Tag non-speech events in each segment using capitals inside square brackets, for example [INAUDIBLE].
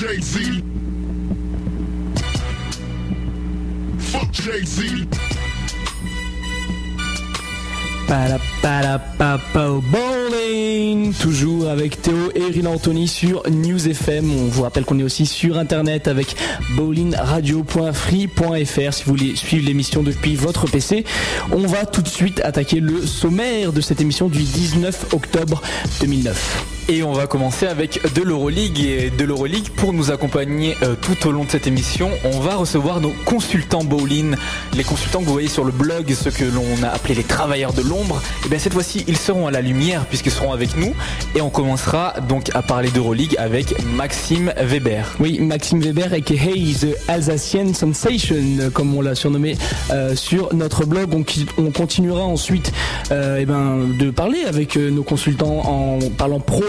Jay-Z. Fuck Jay-Z. Bowling Toujours avec Théo et Rina Anthony sur News FM. On vous rappelle qu'on est aussi sur internet avec bowlingradio.free.fr si vous voulez suivre l'émission depuis votre PC. On va tout de suite attaquer le sommaire de cette émission du 19 octobre 2009. Et on va commencer avec de l'Euroleague et de l'Euroleague pour nous accompagner euh, tout au long de cette émission. On va recevoir nos consultants bowling, les consultants que vous voyez sur le blog, ceux que l'on a appelés les travailleurs de l'ombre. Et bien cette fois-ci, ils seront à la lumière puisqu'ils seront avec nous. Et on commencera donc à parler d'Euroleague avec Maxime Weber. Oui, Maxime Weber aka The Alsacian Sensation, comme on l'a surnommé euh, sur notre blog. On, on continuera ensuite euh, eh ben, de parler avec nos consultants en parlant pro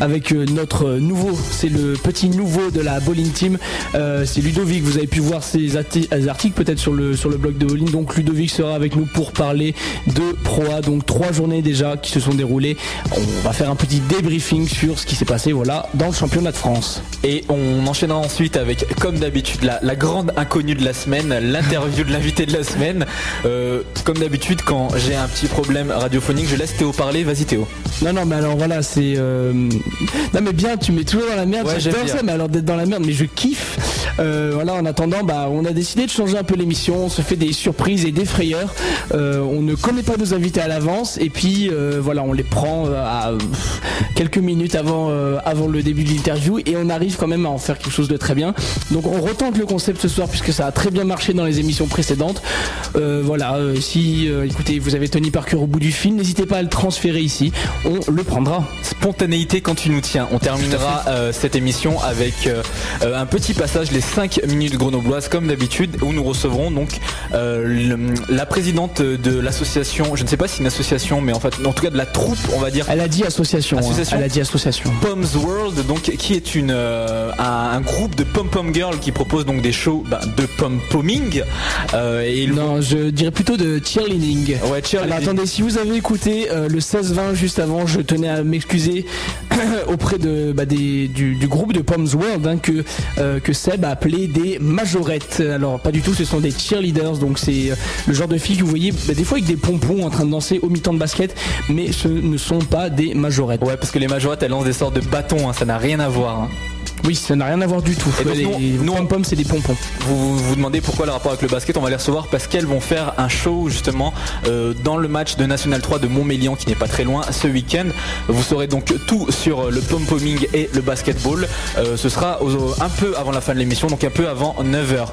avec euh, notre nouveau, c'est le petit nouveau de la bowling team, euh, c'est Ludovic. Vous avez pu voir ses articles peut-être sur le sur le blog de bowling. Donc Ludovic sera avec nous pour parler de proa. Donc trois journées déjà qui se sont déroulées. On va faire un petit débriefing sur ce qui s'est passé voilà dans le championnat de France. Et on enchaînera ensuite avec, comme d'habitude, la, grande inconnue de la semaine, l'interview de l'invité de la semaine. Euh, comme d'habitude, quand j'ai un petit problème radiophonique, je laisse Théo parler. Vas-y Théo. Non non mais alors voilà c'est non mais bien, tu mets toujours dans la merde. J'adore ça, mais alors d'être dans la merde, mais je kiffe. Euh, voilà, en attendant, bah, on a décidé de changer un peu l'émission. On se fait des surprises et des frayeurs. Euh, on ne connaît pas nos invités à l'avance, et puis euh, voilà, on les prend à quelques minutes avant, avant le début de l'interview, et on arrive quand même à en faire quelque chose de très bien. Donc on retente le concept ce soir puisque ça a très bien marché dans les émissions précédentes. voilà, si écoutez, vous avez Tony Parker au bout du film, n'hésitez pas à le transférer ici. On le prendra. Spontanéité quand tu nous tiens. On terminera euh, cette émission avec euh, euh, un petit passage, les 5 minutes grenobloises comme d'habitude, où nous recevrons donc la présidente de l'association, je ne sais pas si une association, mais en fait, en tout cas de la troupe, on va dire. Elle a dit association. Hein. Elle a dit association. Pom's World, donc qui est une un, groupe de pom pom girls qui propose donc des shows bah, de pom pomming. et non, je dirais plutôt de cheerleading. Ouais, cheerleading. Alors attendez, si vous avez écouté le 16-20 juste avant, je tenais à m'excuser [COUGHS] auprès de, bah, du, groupe de Pom's World hein, que, euh, que Seb a appelé des majorettes. Alors pas du tout, ce sont des cheerleaders, donc c'est euh, le genre de filles que vous voyez bah, des fois avec des pompons en train de danser au mi-temps de basket, mais ce ne sont pas des majorettes. Ouais, parce que les majorettes elles lancent des sortes de bâtons, hein, ça n'a rien à voir. Hein. Oui, ça n'a rien à voir du tout. Et nous, pom pom c'est des pompons. Vous vous demandez pourquoi le rapport avec le basket On va les recevoir parce qu'elles vont faire un show justement euh, dans le match de National 3 de Montmélian qui n'est pas très loin ce week-end. Vous saurez donc tout sur le pom pomming et le basketball. Euh, ce sera un peu avant la fin de l'émission, donc un peu avant 9h.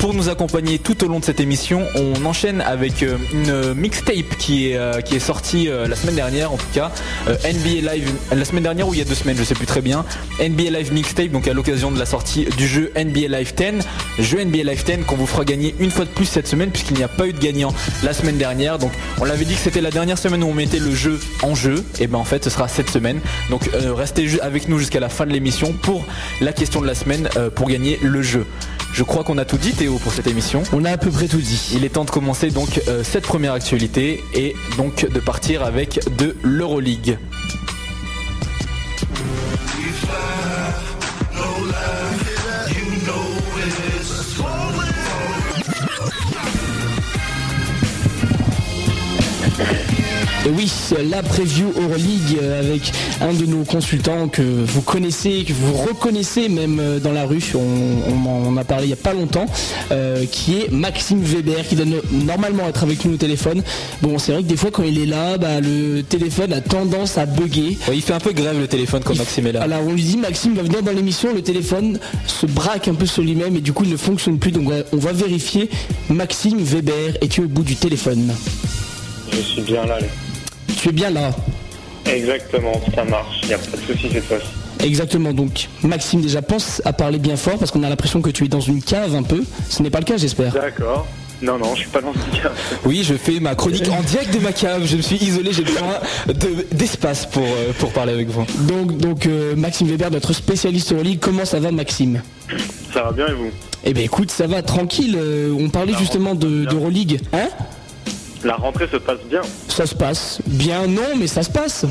Pour nous accompagner tout au long de cette émission, on enchaîne avec euh, une mixtape qui est qui est sortie la semaine dernière en tout cas. NBA Live la semaine dernière ou il y a deux semaines, je sais plus très bien. NBA Live mixtape donc à l'occasion de la sortie du jeu NBA Live 10. Jeu NBA Live 10 qu'on vous fera gagner une fois de plus cette semaine puisqu'il n'y a pas eu de gagnant la semaine dernière. Donc on l'avait dit que c'était la dernière semaine où on mettait le jeu en jeu. Et ben en fait ce sera cette semaine. Donc euh, restez avec nous jusqu'à la fin de l'émission pour la question de la semaine euh, pour gagner le jeu. Je crois qu'on a tout dit Théo pour cette émission. On a à peu près tout dit. Il est temps de commencer donc euh, cette première actualité et donc de partir avec de l'Euroleague. Oui, la preview Euroleague euh, avec un de nos consultants que vous connaissez, que vous reconnaissez même euh, dans la rue, on, en a parlé il n'y a pas longtemps, euh, qui est Maxime Weber, qui doit normalement être avec nous au téléphone. Bon, c'est vrai que des fois quand il est là, bah, le téléphone a tendance à bugger. il fait un peu grève le téléphone quand Maxime est là. Alors on lui dit Maxime va venir dans l'émission, le téléphone se braque un peu sur lui-même et du coup il ne fonctionne plus. Donc on va vérifier. Maxime Weber, es-tu au bout du téléphone? Je suis bien là. Tu es bien là. Exactement, ça marche. Il n'y a pas de souci cette fois-ci. Exactement, donc Maxime déjà pense à parler bien fort parce qu'on a l'impression que tu es dans une cave un peu. Ce n'est pas le cas j'espère. D'accord. Non, non, je suis pas dans une cave. [LAUGHS] Oui, je fais ma chronique en direct de ma cave. Je me suis isolé, j'ai besoin d'espace pour, euh, pour parler avec vous. Donc, donc euh, Maxime Weber, notre spécialiste en ligue, comment ça va Maxime? Ça va bien et vous? Eh bien écoute, ça va tranquille. Euh, on parlait justement de, de Hein? La rentrée se passe bien. Ça se passe bien, non, mais ça se passe.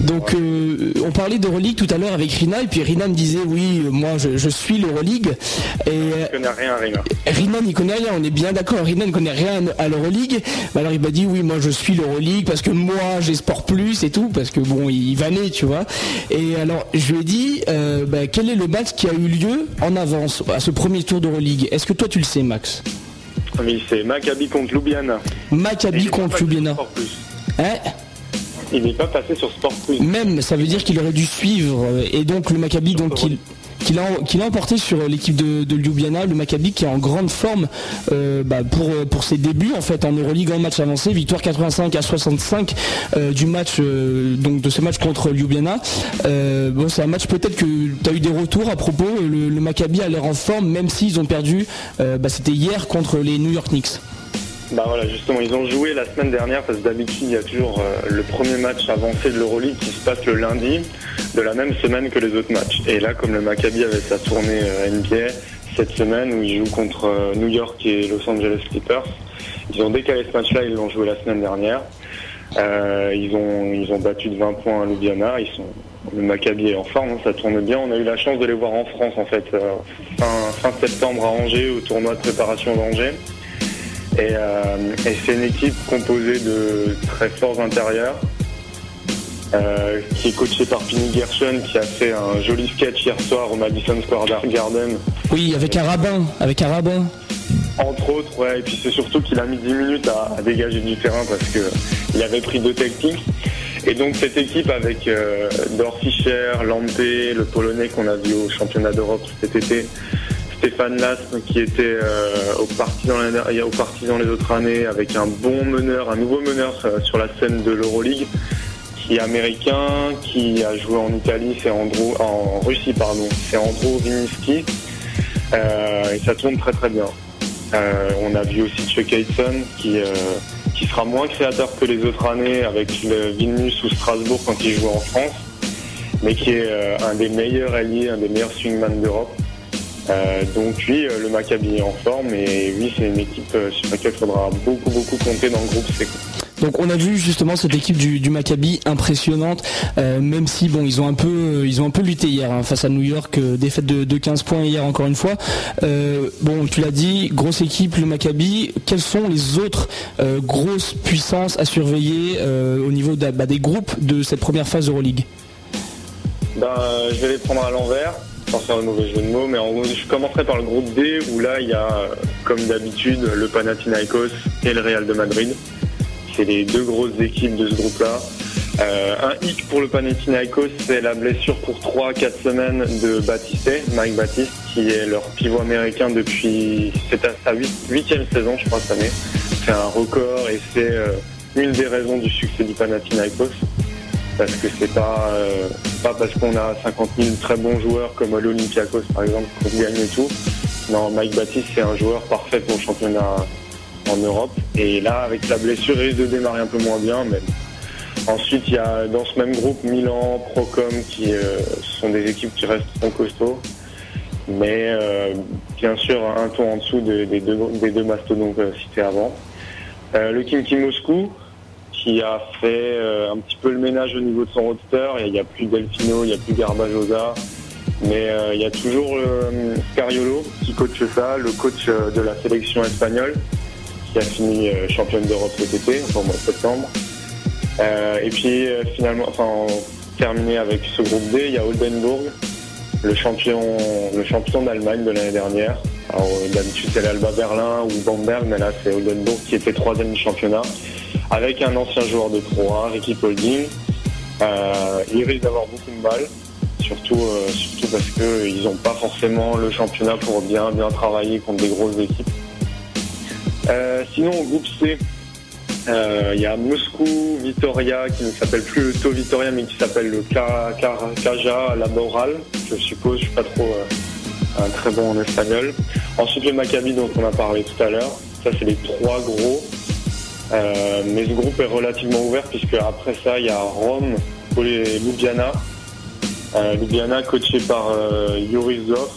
Donc euh, on parlait d'Euroleague tout à l'heure avec Rina et puis Rina me disait oui, moi je, suis l'Euroleague. Et ne connaît rien Rina. Rina n'y connaît rien, on est bien d'accord. Rina ne connaît rien à l'Euroleague. Alors il m'a dit oui, moi je suis l'Euroleague parce que moi j'ai Sport Plus et tout parce que bon il va naître, tu vois. Et alors je lui ai dit euh, bah, quel est le match qui a eu lieu en avance à ce premier tour d'Euroleague. Est-ce que toi tu le sais, Max? Oui, c'est Maccabi contre Ljubljana. Maccabi contre Ljubljana. Hein il n'est pas passé sur Sport Plus. Même, ça veut dire qu'il aurait dû suivre. Et donc le Maccabi, donc il, qu'il a, emporté sur l'équipe de, Ljubljana, le Maccabi qui est en grande forme euh, bah, pour, pour ses débuts en fait en Euroleague en match avancé, victoire 85 à 65 euh, du match euh, donc de ce match contre Ljubljana. bon c'est un match peut-être que tu as eu des retours à propos, le, Maccabi a l'air en forme même s'ils ont perdu, bah, c'était hier contre les New York Knicks. Bah voilà, justement, ils ont joué la semaine dernière parce que d'habitude, il y a toujours euh, le premier match avancé de l'Euroleague qui se passe le lundi de la même semaine que les autres matchs. Et là, comme le Maccabi avait sa tournée euh, NBA cette semaine où ils jouent contre euh, New York et Los Angeles Clippers, ils ont décalé ce match-là, ils l'ont joué la semaine dernière. ils, ont, battu de 20 points à Ljubljana. Ils le Maccabi est en forme, hein, ça tourne bien. On a eu la chance de les voir en France en fait, fin septembre à Angers, au tournoi de préparation d'Angers. Euh, et, c'est une équipe composée de très forts intérieurs. Euh, qui est coaché par Pini Gershon, qui a fait un joli sketch hier soir au Madison Square Garden. Oui, avec un rabbin, avec un rabbin. Entre autres, ouais, et puis c'est surtout qu'il a mis 10 minutes à, dégager du terrain parce qu'il avait pris deux techniques. Et donc cette équipe avec euh, Dor Fischer, Lampé, le Polonais qu'on a vu au championnat d'Europe cet été, Stéphane Lasme qui était euh, au parti les autres années avec un bon meneur, un nouveau meneur euh, sur la scène de l'Euroleague qui est américain, qui a joué en Italie, c'est Andrew, en Russie pardon, c'est Andrew Viniski euh, et ça tourne très très bien. on a vu aussi Chuck Hayson qui qui sera moins créateur que les autres années avec le Vilnius ou Strasbourg quand il joue en France, mais qui est un des meilleurs alliés, un des meilleurs swingman d'Europe. Euh, donc oui, euh, le Maccabi est en forme et oui, c'est une équipe euh, sur laquelle il faudra beaucoup beaucoup compter dans le groupe C. Donc on a vu justement cette équipe du, Maccabi impressionnante, même si bon ils ont un peu ils ont un peu lutté hier hein, face à New York, défaite de, 15 points hier encore une fois. bon tu l'as dit, grosse équipe le Maccabi. Quelles sont les autres grosses puissances à surveiller au niveau bah, des groupes de cette première phase Euroleague? Ben, Je vais les prendre à l'envers sans faire de mauvais jeu de mots, mais en gros, je commencerai par le groupe D où là il y a, comme d'habitude, le Panathinaikos et le Real de Madrid. C'est les deux grosses équipes de ce groupe-là. Euh, un hic pour le Panathinaikos, c'est la blessure pour 3-4 semaines de Baptiste, Mike Baptiste, qui est leur pivot américain depuis c'est sa huitième saison, je crois, cette année. C'est un record et c'est euh, une des raisons du succès du Panathinaikos parce que c'est pas euh, pas parce qu'on a 50 000 très bons joueurs comme l'Olympiakos par exemple qu'on gagne et tout. Non, Mike Baptiste c'est un joueur parfait pour le championnat en Europe et là avec la blessure il risque de démarrer un peu moins bien mais ensuite il y a dans ce même groupe Milan, Procom qui euh, sont des équipes qui restent costauds mais euh, bien sûr un ton en dessous des, deux, des deux mastodontes cités avant. le Kimki Moscou qui a fait euh, un petit peu le ménage au niveau de son roster. Il n'y a plus Delfino, il n'y a plus Garbajosa. Mais euh, il y a toujours euh, Scariolo qui coach ça, le coach de la sélection espagnole, qui a fini championne d'Europe cet été, enfin mois de septembre. et puis finalement, enfin terminé avec ce groupe D, il y a Oldenburg, le champion, le champion d'Allemagne de l'année dernière. Alors d'habitude c'est l'Alba Berlin ou Bamberg, mais là c'est Oldenburg qui était troisième du championnat avec un ancien joueur de Pro 1, Ricky Polding. Euh, il risque d'avoir beaucoup de mal, surtout, euh, surtout parce qu'ils n'ont pas forcément le championnat pour bien, bien travailler contre des grosses équipes. Euh, sinon, au groupe C, il y a Moscou, Vitoria, qui ne s'appelle plus le To Vitoria, mais qui s'appelle le Kaja Laboral, je suppose, je suis pas trop un très bon en espagnol. Ensuite, le Maccabi, dont on a parlé tout à l'heure. Ça, c'est les trois gros. Euh, mais ce groupe est relativement ouvert puisque après ça, il y a Rome, Ljubljana. Euh, Ljubljana coaché par euh, Zov,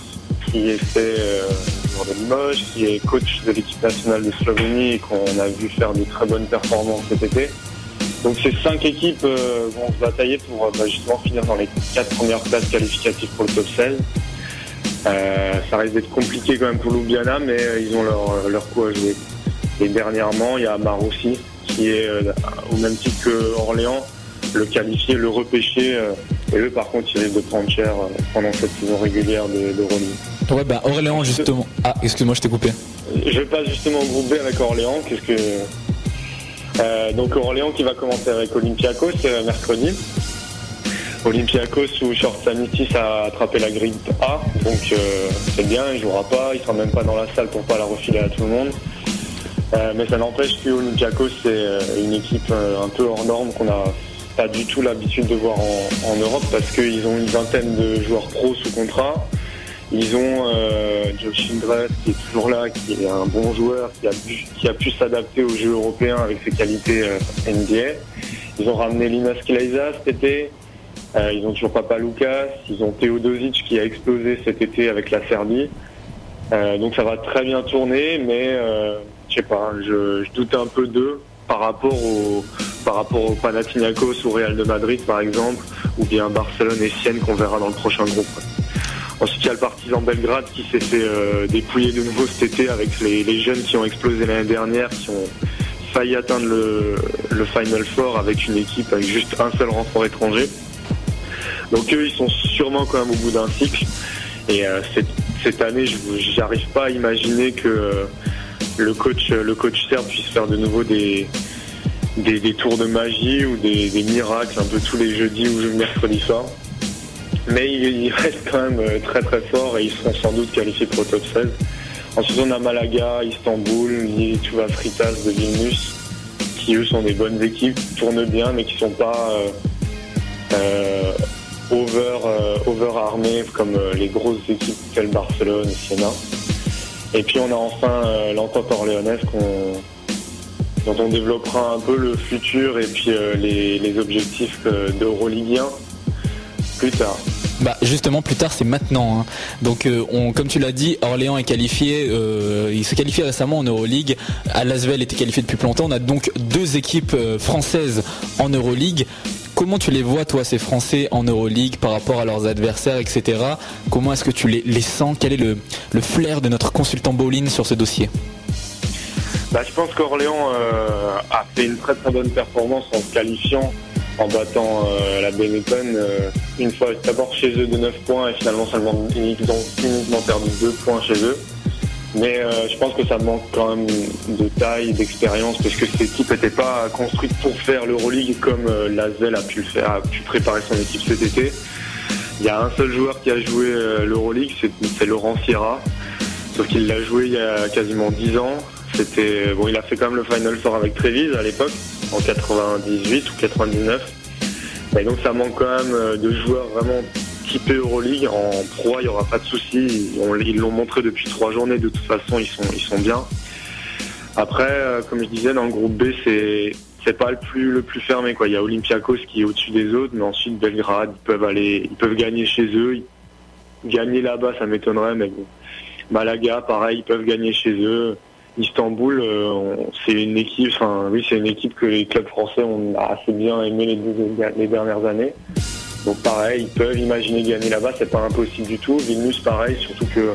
qui était euh, joueur de qui est coach de l'équipe nationale de Slovénie et qu'on a vu faire de très bonnes performances cet été. Donc ces cinq équipes euh, vont se batailler pour euh, bah, justement finir dans les quatre premières places qualificatives pour le top 16. Euh, ça risque d'être compliqué quand même pour Ljubljana, mais ils ont leur, leur coup à jouer. Et dernièrement, il y a Marossi, qui est au même titre que Orléans, le qualifié, le repêché. et eux, par contre, ils risquent de prendre cher pendant cette saison régulière de, de Ouais, bah Orléans, justement. Ah, excuse-moi, je t'ai coupé. Je passe justement au groupe B avec Orléans. Qu'est-ce que euh, donc Orléans qui va commencer avec Olympiakos euh, mercredi. Olympiakos où Short Sanitis a attrapé la grille A, donc euh, c'est bien, il jouera pas, il sera même pas dans la salle pour pas la refiler à tout le monde. mais ça n'empêche que Olympiakos c'est une équipe un peu hors norme qu'on n'a pas du tout l'habitude de voir en, en Europe parce qu'ils ont une vingtaine de joueurs pros sous contrat. Ils ont euh, Josh Indres qui est toujours là, qui est un bon joueur, qui a, pu s'adapter au jeu européen avec ses qualités euh, NBA. Ils ont ramené Linas Kleiza cet été. Euh, ils ont toujours Papa Lucas. Ils ont Teodosic qui a explosé cet été avec la Serbie. Donc ça va très bien tourner, mais je sais pas, je, je doute un peu d'eux par rapport au par rapport au Panathinaikos ou Real de Madrid par exemple, ou bien Barcelone et Sienne qu'on verra dans le prochain groupe. Ensuite, il y a le partisan Belgrade qui s'est fait euh, dépouiller de nouveau cet été avec les, jeunes qui ont explosé l'année dernière, qui ont failli atteindre le, Final Four avec une équipe avec juste un seul renfort étranger. Donc eux, ils sont sûrement quand même au bout d'un cycle. Et euh, cette, année, je n'arrive pas à imaginer que euh, le coach, le coach serbe puisse faire de nouveau des, tours de magie ou des, des, miracles un peu tous les jeudis ou mercredis soirs mais ils restent quand même euh, très très forts et ils seront sans doute qualifiés pour le top 16. Ensuite, on a Malaga, Istanbul, Tuva Fritas de Vilnius, qui eux sont des bonnes équipes, tournent bien, mais qui sont pas euh, euh, over, armés comme les grosses équipes telles Barcelone Siena. Et puis on a enfin l'entente orléanaise dont on développera un peu le futur et puis les, les objectifs d'Euroleague 1 plus tard. Bah justement plus tard c'est maintenant. Hein. Donc euh, on, comme tu l'as dit, Orléans est qualifié, euh, il s'est qualifié récemment en Euroleague. Alasvel était qualifié depuis longtemps. On a donc deux équipes euh, françaises en Euroleague. Comment tu les vois toi ces Français en Euroleague par rapport à leurs adversaires, etc. Comment est-ce que tu les, les, sens? Quel est le, le, flair de notre consultant Bowling sur ce dossier? Bah, Je pense qu'Orléans a fait une très très bonne performance en se qualifiant en battant euh, la Benetton euh, une fois d'abord chez eux de 9 points et finalement seulement uniquement, uniquement perdu 2 points chez eux. Mais euh, je pense que ça manque quand même de taille, d'expérience, parce que cette équipe n'était pas construite pour faire l'Euroleague comme l'Asvel a pu le faire, a pu préparer son équipe cet été. Il y a un seul joueur qui a joué l'Euroleague, c'est Laurent Sierra. Sauf qu'il l'a joué il y a quasiment 10 ans. C'était bon, il a fait quand même le Final Four avec Trévise à l'époque en 98 ou 99. Et donc ça manque quand même euh, de joueurs vraiment typés Euroleague. En pro, il n'y aura pas de souci. Ils l'ont montré depuis trois journées. De toute façon, ils sont, ils sont bien. Après, euh, comme je disais, dans le groupe B, c'est c'est pas le plus le plus fermé. Il y a Olympiakos qui est au-dessus des autres, mais ensuite Belgrade, ils peuvent aller, ils peuvent gagner chez eux. Gagner là-bas, ça m'étonnerait, mais bon. Malaga, pareil, ils peuvent gagner chez eux. Istanbul, euh, c'est une équipe, enfin oui, c'est une équipe que les clubs français ont assez bien aimé les, dernières années. Donc pareil, ils peuvent imaginer gagner là-bas, c'est pas impossible du tout. Vilnius, pareil, surtout que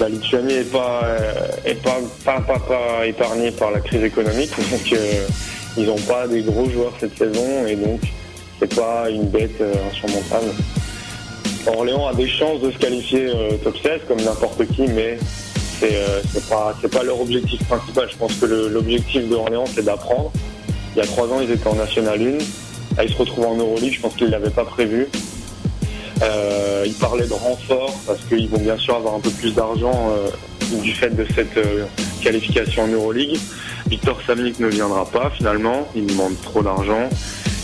la Lituanie est pas, euh, est pas, pas, pas, épargnée par la crise économique, [LAUGHS] donc euh, ils n'ont pas des gros joueurs cette saison et donc c'est pas une bête insurmontable. Orléans a des chances de se qualifier top 16 comme n'importe qui, mais euh, c'est pas pas leur objectif principal. Je pense que l'objectif d'Orléans c'est d'apprendre. Il y a trois ans ils étaient en National 1. Là, ils se retrouvent en Euroleague. Je pense qu'ils l'avaient pas prévu. Euh, ils parlaient de renfort parce qu'ils vont bien sûr avoir un peu plus d'argent euh, du fait de cette qualification en Euroleague. Victor Samnik ne viendra pas finalement. Il demande trop d'argent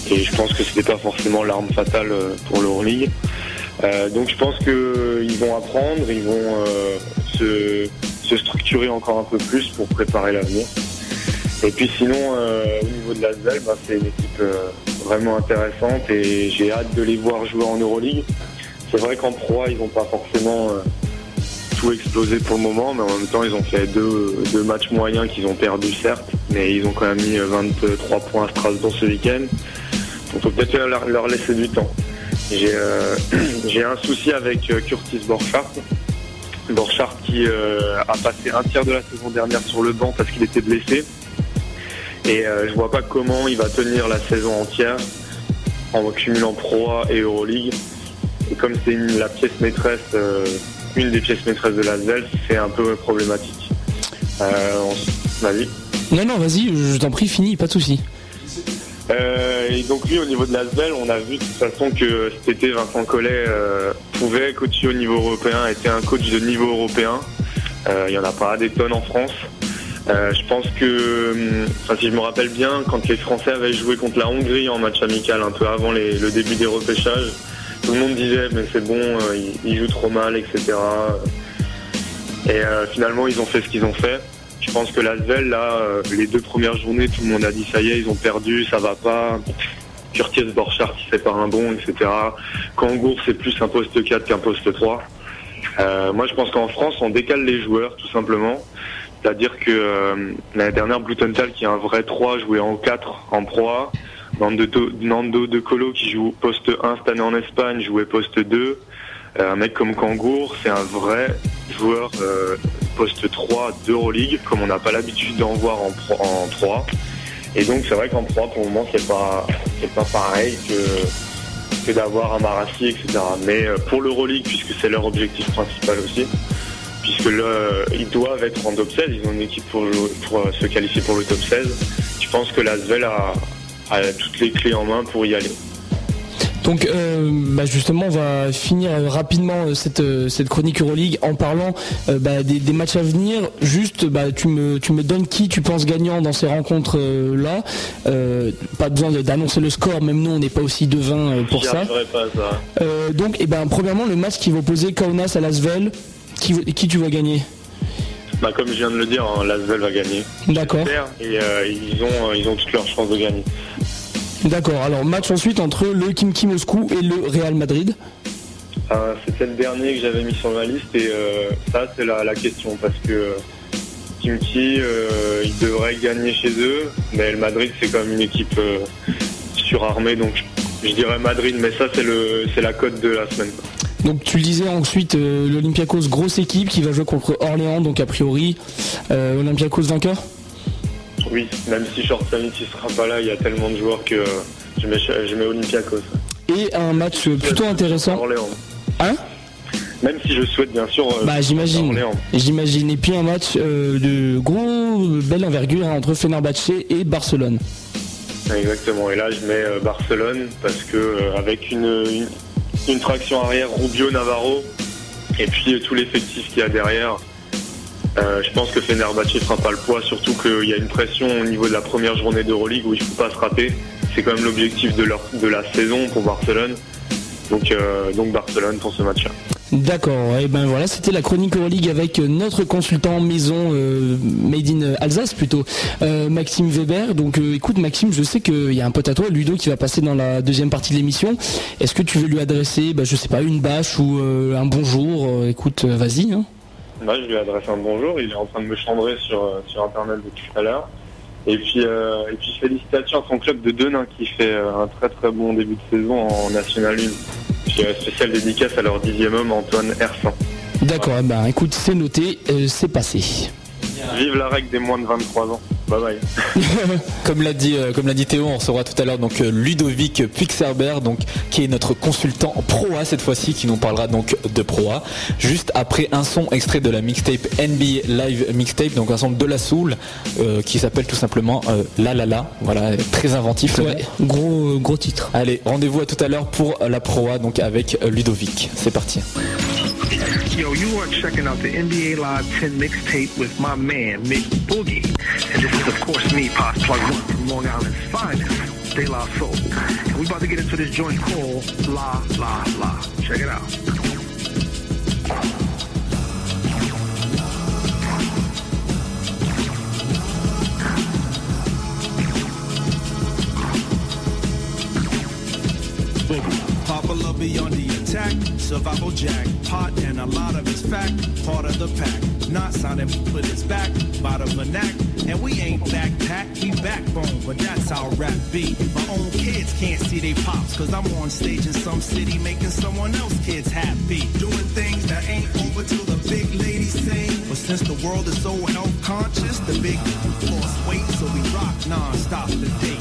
et je pense que c'était pas forcément l'arme fatale pour l'Euroleague. donc je pense qu'ils vont apprendre, ils vont se, structurer encore un peu plus pour préparer l'avenir. Et puis sinon, euh, au niveau de la bah, c'est une équipe euh, vraiment intéressante et j'ai hâte de les voir jouer en Euroleague. C'est vrai qu'en Pro, ils n'ont pas forcément euh, tout explosé pour le moment, mais en même temps, ils ont fait deux, matchs moyens qu'ils ont perdu, certes, mais ils ont quand même mis 23 points à Strasbourg ce week-end. Donc, faut peut-être leur, laisser du temps. J'ai [CLEARS THROAT] un souci avec Curtis Borchardt. Borchardt qui euh, a passé un tiers de la saison dernière sur le banc parce qu'il était blessé. Et je vois pas comment il va tenir la saison entière en cumulant Pro A et Euroleague. Et comme c'est la pièce maîtresse une des pièces maîtresses de l'Asvel, c'est un peu problématique. Euh, vas-y. Non, non, vas-y, je t'en prie, fini, pas de souci. Euh, et donc lui, au niveau de l'Asvel, on a vu de toute façon que cet été, Vincent Collet euh, pouvait coacher au niveau européen, était un coach de niveau européen. Il n'y en a pas des tonnes en France. je pense que, hum, si je me rappelle bien, quand les Français avaient joué contre la Hongrie en match amical, un peu avant le début des repêchages, tout le monde disait mais c'est bon, euh, ils, jouent trop mal, etc. Et euh, finalement ils ont fait ce qu'ils ont fait. Je pense que l'Asvel, là, euh, les deux premières journées, tout le monde a dit ça y est, ils ont perdu, ça va pas. Curtis Borchardt qui pas un bon, etc. Kangour c'est plus un poste 4 qu'un poste 3. moi je pense qu'en France on décale les joueurs tout simplement. C'est-à-dire que l'année dernière Blutenthal qui est un vrai 3 jouait en 4 en proie. Nando, De Colo qui joue poste 1 cette année en Espagne, jouait poste 2. Euh, un mec comme Kangour, c'est un vrai joueur euh, poste 3 d'Euroleague, comme on n'a pas l'habitude d'en voir en, en 3. Et donc c'est vrai qu'en 3 pour le moment c'est pas pas pareil que, d'avoir un Marassi, etc. Mais euh, pour l'Euroleague, puisque c'est leur objectif principal aussi, puisque ils doivent être en top 16, ils ont une équipe pour, pour se qualifier pour le top 16. Je pense que la Svel a toutes les clés en main pour y aller. Donc euh, bah, justement, on va finir rapidement euh, cette, euh, cette chronique Euroleague en parlant bah, des, matchs à venir. Juste, bah, tu, me, tu me donnes qui tu penses gagnant dans ces rencontres-là. pas besoin d'annoncer le score, même nous, on n'est pas aussi devin pour ça. donc, et eh ben, premièrement, le match qui va opposer Kaunas à Lasvel, qui, qui tu vas gagner? Bah, comme je viens de le dire, hein, Lasvel va gagner. D'accord. Et ils, ont, ils ont toutes leurs chances de gagner. D'accord. Alors match ensuite entre le Kimki Moscou et le Real Madrid. Euh, C'était le dernier que j'avais mis sur ma liste et euh, ça c'est la, question parce que Kimki euh, il devrait gagner chez eux, mais le Madrid c'est quand même une équipe surarmée donc je, dirais Madrid, mais ça c'est le c'est la cote de la semaine. Donc tu le disais ensuite l'Olympiakos grosse équipe qui va jouer contre Orléans donc a priori Olympiakos vainqueur? Oui, même si Short Summit ne sera pas là, il y a tellement de joueurs que je mets, je mets Olympiakos. Et un match plutôt intéressant. Orléans. Hein? Même si je souhaite bien sûr. Euh, bah j'imagine. J'imagine. Et puis un match euh, de gros belle envergure hein, entre Fenerbahce et Barcelone. Exactement. Et là je mets euh, Barcelone parce que avec une, une, traction arrière Rubio Navarro et puis tout l'effectif qu'il y a derrière, euh, je pense que Fenerbahce ne fera pas le poids, surtout qu'il y a une pression au niveau de la première journée d'Euroleague où il ne faut pas se rater. C'est quand même l'objectif de, la saison pour Barcelone. Donc, euh, donc Barcelone pour ce match-là. D'accord, et ben voilà, c'était la chronique Euroleague avec notre consultant maison euh, Made in Alsace plutôt, Maxime Weber. Donc écoute Maxime, je sais qu'il y a un pote à toi, Ludo, qui va passer dans la deuxième partie de l'émission. Est-ce que tu veux lui adresser, bah, je sais pas, une bâche ou un bonjour Écoute, vas-y. Hein je lui adresse un bonjour. Il est en train de me chambrer sur, euh, sur Internet depuis tout à l'heure. Et puis, euh, et puis félicitations à son club de Denain qui fait euh, un très très bon début de saison en National 1. Puis spécial dédicace à leur dixième homme Antoine Hersan. D'accord, ben, écoute, c'est noté, c'est passé. Vive la règle des moins de 23 ans. Bye bye. [LAUGHS] comme l'a dit, euh, comme l'a dit Théo, on recevra tout à l'heure donc euh, Ludovic Puixerber, donc qui est notre consultant Proa cette fois-ci, qui nous parlera donc de Proa. Juste après un son extrait de la mixtape NBA Live Mixtape, donc un son de la soul euh, qui s'appelle tout simplement La La La. Voilà, très inventif. Ouais, gros gros titre. Allez, rendez-vous à tout à l'heure pour la Proa, donc avec Ludovic. C'est parti. Yo, you are checking out the NBA Live 10 mixtape with my man, Mick Boogie. And this is, of course, me, Pop Plug One from Long Island's finest, De La Soul. And we about to get into this joint called La La La. Check it out. Papa Love be on the attack survival jack, pot and a lot of his fact, part of the pack. Not sounding, but it's back by the vernac. And we ain't backpack, we backbone, but that's how rap be. My own kids can't see they pops, cause I'm on stage in some city making someone else kids happy. Doing things that ain't over till the big lady sing. But since the world is so health conscious, the big lost weight, so we rock non-stop today.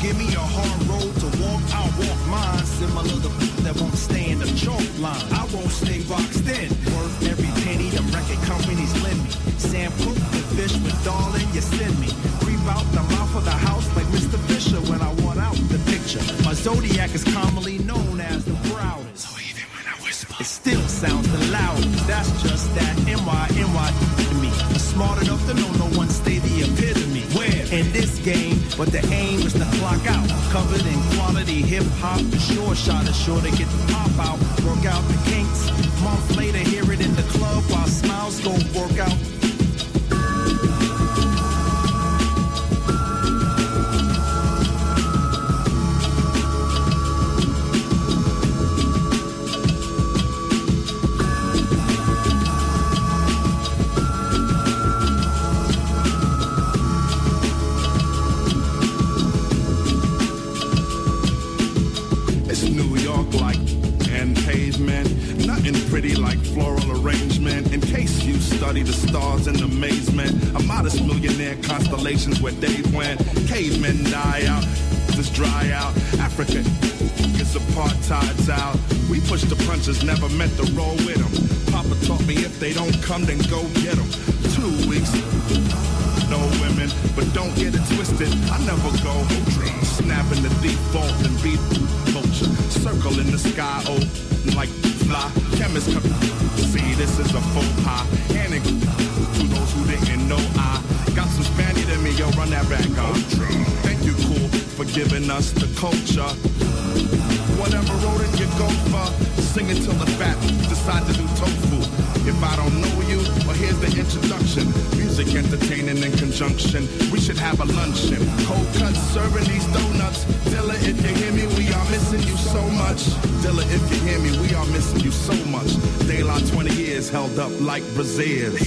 Give me a hard road to walk, I'll walk mine. Similar to that won't stay in the chalk line. I won't stay boxed in. Worth every penny the record companies lend me. Sam Cooke, the fish with darling, you send me. Creep out the mouth of the house like Mr. Fisher when I want out the picture. My zodiac is commonly known as the proudest. So even when I whisper, it still sounds the loudest. That's just that NY, NY to me. Smart enough to know no one stay the epitome. In this game, but the aim is to clock out. Covered in quality hip hop, the sure shot is sure to get the pop out. Work out the kinks. Month later, hear it in the club while smiles go work out study the stars in amazement. A modest millionaire constellations where Dave went. Cavemen die out, just dry out. Africa gets apartheid's out. We push the punches, never meant to roll with them. Papa taught me if they don't come, then go get them. Two weeks, no women, but don't get it twisted. I never go snapping the default and beat culture. Circle in the sky, oh, like fly. Chemists come this is a faux pas. Handing to those who didn't know I got some Spaniard in me, yo, run that back up. Thank you, cool, for giving us the culture. Whatever road it you go for, sing it till the fat decide to do tofu. If I don't know you, well here's the introduction. Music entertaining in conjunction. We should have a luncheon. Cold cuts serving these donuts. Dilla, if you hear me, we are missing you so much. Dilla, if you hear me, we are missing you so much. Daylight 20 years held up like Brazils.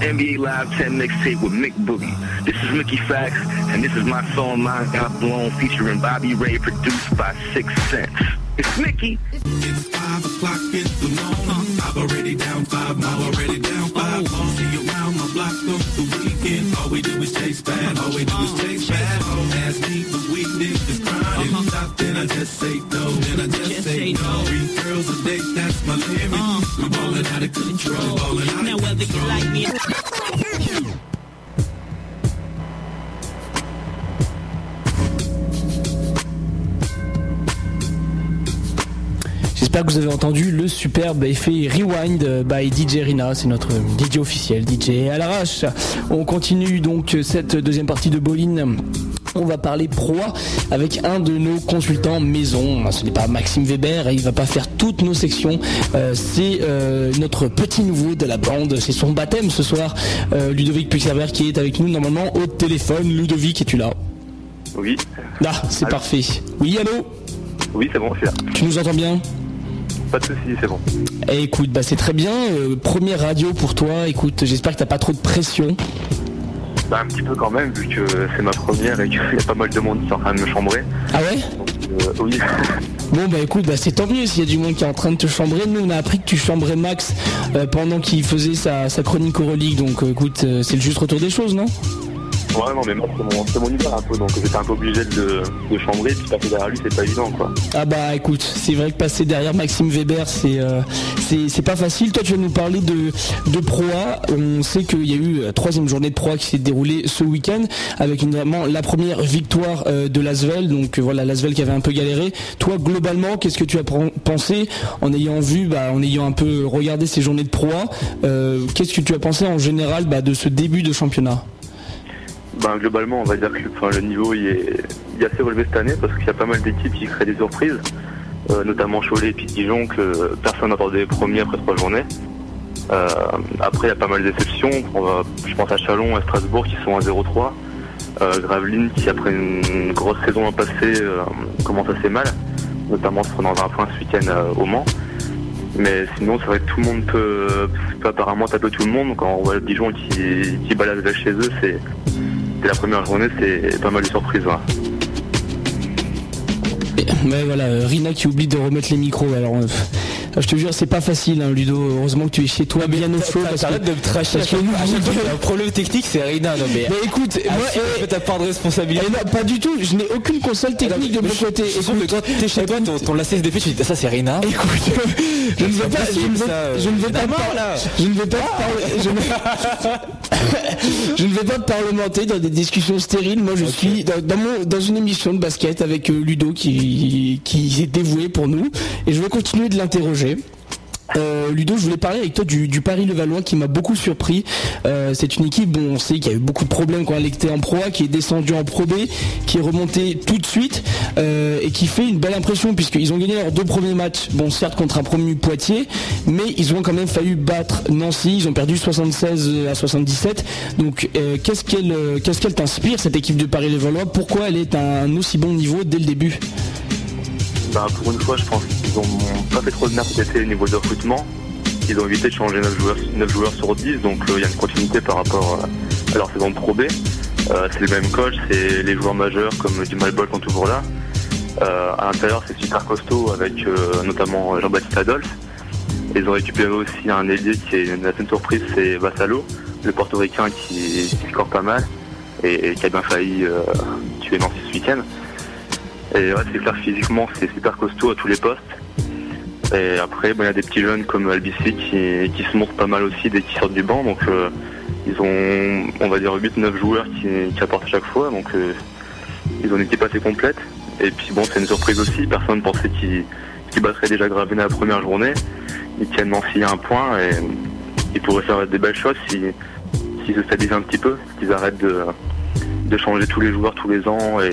NBA Live 10 mixtape with Mick Boogie. This is Mickey Fax, and this is my song Mind Got Blown featuring Bobby Ray, produced by Six Sense. It's Mickey. It's five o'clock in the morning. I've already down five, I'm already down five. I'll see around my block on the weekend. All we do is chase bad, all we do is chase bad. Don't ask me for we J'espère que vous avez entendu le superbe effet Rewind by DJ Rina, c'est notre DJ officiel, DJ à l'arrache. On continue donc cette deuxième partie de Bolin on va parler proie avec un de nos consultants maison. Ce n'est pas Maxime Weber, il va pas faire toutes nos sections. Euh, c'est euh, notre petit nouveau de la bande. C'est son baptême ce soir. Euh, Ludovic Puxerber qui est avec nous normalement au téléphone. Ludovic, es-tu là? Oui. Là, c'est parfait. Oui, allô? Oui, c'est bon, là. Tu nous entends bien? Pas de soucis, c'est bon. Eh, écoute, bah c'est très bien. première radio pour toi. Écoute, j'espère que t'as pas trop de pression. Bah, un petit peu quand même, vu que c'est ma première et qu'il y a pas mal de monde qui est en train de me chambrer. Ah ouais euh, Oui. [LAUGHS] Bon bah écoute, bah, c'est tant mieux s'il y a du monde qui est en train de te chambrer. Nous on a appris que tu chambrais Max euh, pendant qu'il faisait sa, chronique Euroleague, donc euh, écoute, c'est le juste retour des choses, non? Ouais, non, mais moi, c'est mon, mon un peu, donc j'étais un peu obligé de, de chambrer, puis passer derrière lui, c'est pas évident, quoi. Ah bah écoute, c'est vrai que passer derrière Maxime Weber, c'est euh, pas facile. Toi, tu vas nous parler de, de Proa. On sait qu'il y a eu la troisième journée de Proa qui s'est déroulée ce week-end, avec évidemment la première victoire euh, de Lasvel, donc euh, voilà, Lasvel qui avait un peu galéré. Toi, globalement, qu'est-ce que tu as pensé en ayant vu, bah, en ayant un peu regardé ces journées de Proa Qu'est-ce que tu as pensé en général bah, de ce début de championnat? Ben, globalement, on va dire que le niveau il est, assez relevé cette année parce qu'il y a pas mal d'équipes qui créent des surprises, euh, notamment Cholet et puis Dijon que personne n'attendait premier après trois journées. Euh, après, il y a pas mal d'exceptions. Je pense à Chalon et Strasbourg qui sont à 0-3. Euh, Gravelines qui, après une grosse saison passée, commence assez mal, notamment se prenant un point ce week-end au Mans. Mais sinon, c'est vrai que tout le monde peut, apparemment taper tout le monde. Quand on voit Dijon qui, qui balade chez eux, c'est la première journée, c'est pas mal de surprises. Mais voilà, Rina qui oublie de remettre les micros. Alors, euh, je te jure, c'est pas facile, hein, Ludo. Heureusement que tu es chez toi, bien au chaud. T'arrêtes de me tracher. Parce que [LAUGHS] un problème technique, c'est Rina. Non mais. Mais écoute, moi, et... ta part de responsabilité. Eh pas du tout. Je n'ai aucune console technique de mon côté. Écoute, quand t'es chez toi, ton, lacet se défait, tu dis ça, c'est Rina. Écoute, je ne veux pas. Je ne veux pas. Je ne veux pas. Je ne [LAUGHS] [LAUGHS] vais pas parlementer dans des discussions stériles. Moi, je suis dans, mon, dans une émission de basket avec euh, Ludo qui, qui est dévoué pour nous. Et je vais continuer de l'interroger. Euh, Ludo, je voulais parler avec toi du, Paris Levallois qui m'a beaucoup surpris. Euh, c'est une équipe, bon, on sait qu'il y a eu beaucoup de problèmes quand elle était en Pro A, qui est descendue en Pro B, qui est remontée tout de suite euh, et qui fait une belle impression puisqu'ils ont gagné leurs deux premiers matchs, bon certes contre un promu Poitiers, mais ils ont quand même fallu battre Nancy, ils ont perdu 76 à 77. Donc qu'est-ce qu'elle qu'est-ce qu'elle t'inspire cette équipe de Paris Levallois? Pourquoi elle est à un aussi bon niveau dès le début? Bah, pour une fois, je pense qu'ils n'ont pas fait trop de merde cet été au niveau de recrutement. Ils ont évité de changer 9 joueurs, 9 joueurs sur 10, donc euh, il y a une continuité par rapport à leur saison Pro B. Euh, c'est le même coach, c'est les joueurs majeurs comme Jamal Ball sont toujours là. Euh, à l'intérieur, c'est super costaud avec notamment Jean-Baptiste Adolphe. Ils ont récupéré aussi un ailier qui est une assez surprise, c'est Vassalo, le portoricain qui, score pas mal et, qui a bien failli tuer Nancy ce week-end. Et ouais, c'est clair, physiquement, c'est super costaud à tous les postes. Et après, il y a des petits jeunes comme Albici qui, qui se montrent pas mal aussi dès qu'ils sortent du banc. Donc, euh, ils ont, on va dire, 8-9 joueurs qui, qui, apportent à chaque fois. Donc, euh, ils ont une équipe assez complète. Et puis, bon, c'est une surprise aussi. Personne ne pensait qu'ils qu battraient déjà Gravenet la première journée. Ils tiennent Nancy à un point et ils pourraient faire des belles choses s'ils si, se stabilisent un petit peu, qu'ils arrêtent de de changer tous les joueurs tous les ans et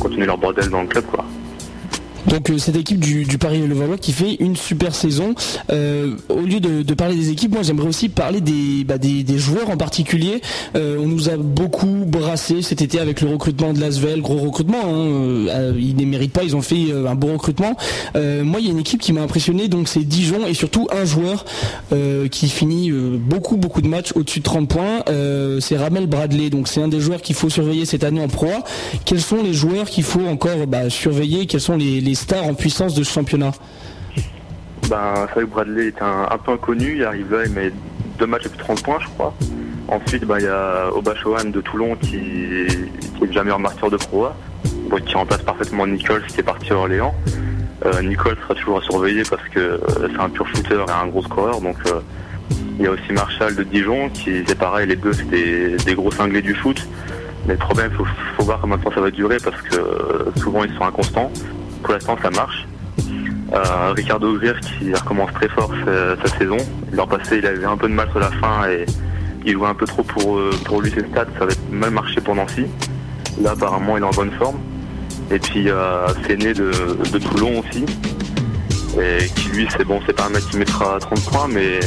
continuer leur bordel dans le club quoi. Donc euh, cette équipe du, Paris Levallois qui fait une super saison. Euh, au lieu de, parler des équipes, moi j'aimerais aussi parler des, bah, joueurs en particulier. Euh, on nous a beaucoup brassé cet été avec le recrutement de Lasvel, gros recrutement. Hein. ils ne méritent pas, ils ont fait un bon recrutement. moi il y a une équipe qui m'a impressionné, donc c'est Dijon et surtout un joueur qui finit beaucoup beaucoup de matchs au-dessus de 30 points. c'est Ramel Bradley, donc c'est un des joueurs qu'il faut surveiller cette année en proie. Quels sont les joueurs qu'il faut encore bah, surveiller? Quels sont les stars en puissance de ce championnat ben, que Bradley est un, peu inconnu. Il arrive là, il met deux matchs et plus 30 points, je crois. Ensuite, ben, il y a Obachoan de Toulon qui, est déjà meilleur marqueur de Pro qui remplace parfaitement Nichols qui est parti à Orléans. Euh, Nichols sera toujours à surveiller parce que euh, c'est un pur shooter et un gros scoreur. Donc, euh, il y a aussi Marshall de Dijon qui c'est pareil, les deux c'est des, gros cinglés du foot. Mais le problème, il faut, faut, voir temps ça va durer parce que souvent ils sont inconstants. Pour l'instant, ça marche. Euh, Ricardo Grier qui recommence très fort sa, saison. L'an passé, il avait un peu de mal sur la fin et il jouait un peu trop pour, euh, lui ses stats. Ça avait mal marché pour Nancy. Là, apparemment, il est en bonne forme. Et puis, y a de, Toulon aussi. Et qui, lui, c'est bon, c'est pas un mec qui mettra 30 points, mais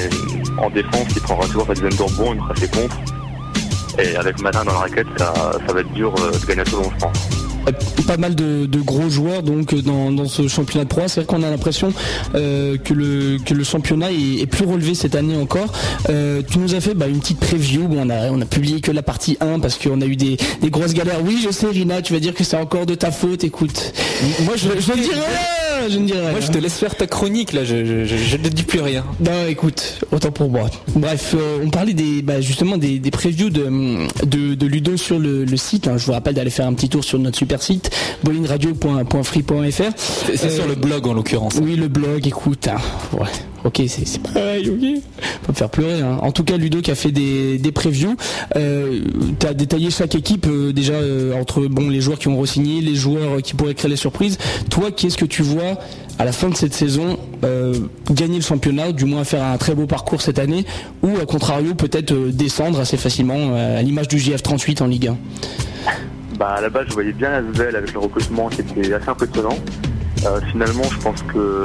en défense, il prendra toujours sa dizaine de rebonds, il fera ses contre. Et avec Matin dans la raquette, ça, va être dur euh, de gagner à Toulon, je pense. Pas mal de, gros joueurs donc dans, ce championnat de Pro. C'est vrai qu'on a l'impression que le que le championnat est, plus relevé cette année encore. tu nous as fait bah, une petite preview. Bon, on a on a publié que la partie 1 parce qu'on a eu des, grosses galères. Oui, je sais, Rina, tu vas dire que c'est encore de ta faute. Écoute, moi je, je, je dirais je ne dirais Moi, je te laisse faire ta chronique, là, je, ne dis plus rien. Non, écoute, autant pour moi. Bref, euh, on parlait des, bah, justement des, des previews de, de, Ludo sur le, site. Hein. Je vous rappelle d'aller faire un petit tour sur notre super site, bolinradio.free.fr. C'est sur le blog, en l'occurrence. Oui, le blog, écoute. Hein. Ouais. Ok, c'est pareil, ok. Faut me faire pleurer. Hein. En tout cas, Ludo qui a fait des, des previews. Euh, tu as détaillé chaque équipe euh, déjà entre bon les joueurs qui ont re-signé, les joueurs qui pourraient créer les surprises. Toi, qu'est-ce que tu vois à la fin de cette saison euh, gagner le championnat, du moins faire un très beau parcours cette année, ou à contrario peut-être euh, descendre assez facilement euh, à l'image du JF38 en Ligue 1 bah, À la base je voyais bien Asvel avec le recrutement qui était assez impressionnant. finalement je pense que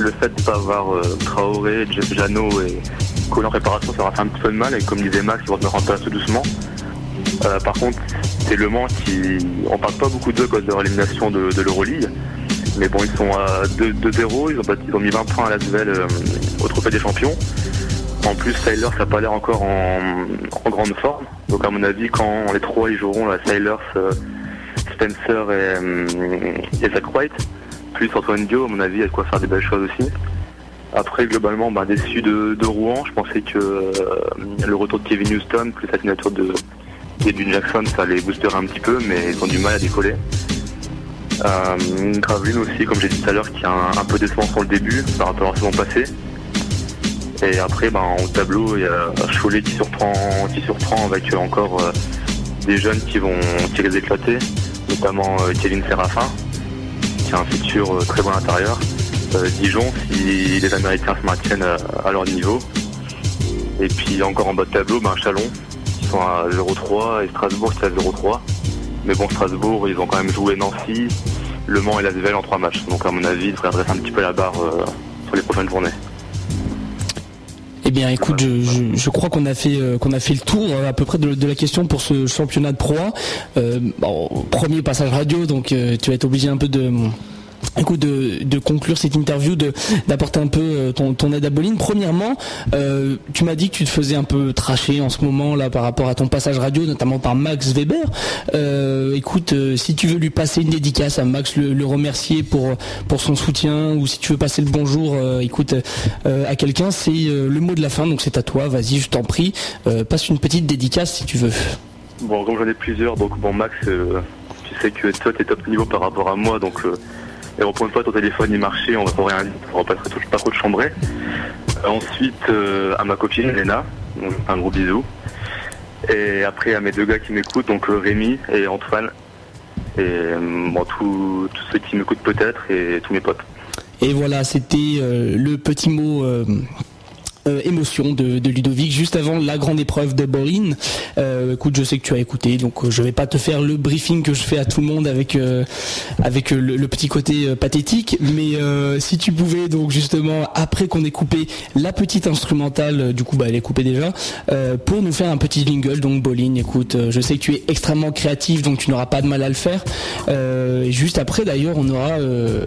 le fait de ne pas avoir Traoré, Jano et Colin Réparation ça aura fait un petit peu de mal et comme disait Max ils vont se en place doucement. par contre c'est Le Mans qui... On parle pas beaucoup d'eux cause de leur élimination de, de l'Euroleague. Mais bon, ils sont à 2-0, ils, ont mis 20 points à la nouvelle euh, au Trophée des Champions. En plus, Sailors n'a pas l'air encore en, grande forme. Donc à mon avis, quand les trois ils joueront, la euh, Spencer euh, et, Zach White, plus Antoine Dio, à mon avis, il y a de quoi faire des belles choses aussi. Après, globalement, bah, déçu de, Rouen, je pensais que le retour de Kevin Houston, plus la signature de Edwin Jackson, ça les boosterait un petit peu, mais ils ont du mal à décoller. Euh, Graveline aussi, comme j'ai dit tout à l'heure, qui est un, peu décevant sur le début par rapport à la saison. Et après, ben, au tableau, il y a Cholet qui surprend, qui surprend avec encore euh, des jeunes qui vont tirer les éclater, notamment euh, Kevin Serafin, qui a un futur euh, très bon intérieur. Dijon, si les Américains se maintiennent à, leur niveau. Et puis encore en bas de tableau, ben, Chalon, qui sont à 0-3, et Strasbourg qui est à 0-3. Mais bon, Strasbourg, ils ont quand même joué Nancy, Le Mans et la Lasvel en trois matchs. Donc à mon avis, il devrait redresser un petit peu la barre euh, sur les prochaines journées. Eh bien, écoute, je, crois qu'on a fait euh, le tour euh, à peu près de, la question pour ce championnat de Pro. premier passage radio, donc tu vas être obligé un peu de écoute, de, conclure cette interview, d'apporter un peu euh, ton, ton, aide à Boline. Premièrement, euh, tu m'as dit que tu te faisais un peu tracher en ce moment là par rapport à ton passage radio, notamment par Max Weber. Euh, écoute, si tu veux lui passer une dédicace à Max, le, remercier pour pour son soutien, ou si tu veux passer le bonjour, écoute, à quelqu'un, c'est le mot de la fin. Donc c'est à toi. Vas-y, je t'en prie, passe une petite dédicace si tu veux. Bon, comme j'en ai plusieurs, donc bon Max, tu sais que toi t'es top niveau par rapport à moi, donc et reprendre pas ton téléphone il marchait, on va rien on va pas, trop de chambrer. Euh, ensuite euh, à ma copine Léna, un gros bisou. Et après à mes deux gars qui m'écoutent, donc euh, Rémi et Antoine. Et bon, tous ceux qui m'écoutent peut-être et tous mes potes. Et voilà, c'était le petit mot euh, émotion de, Ludovic juste avant la grande épreuve de Borin. Euh, écoute, je sais que tu as écouté, donc euh, je vais pas te faire le briefing que je fais à tout le monde avec avec le, petit côté pathétique, mais si tu pouvais donc justement après qu'on ait coupé la petite instrumentale, du coup bah elle est coupée déjà, pour nous faire un petit jingle. Donc Bolin, écoute, je sais que tu es extrêmement créatif, donc tu n'auras pas de mal à le faire. juste après d'ailleurs, on aura,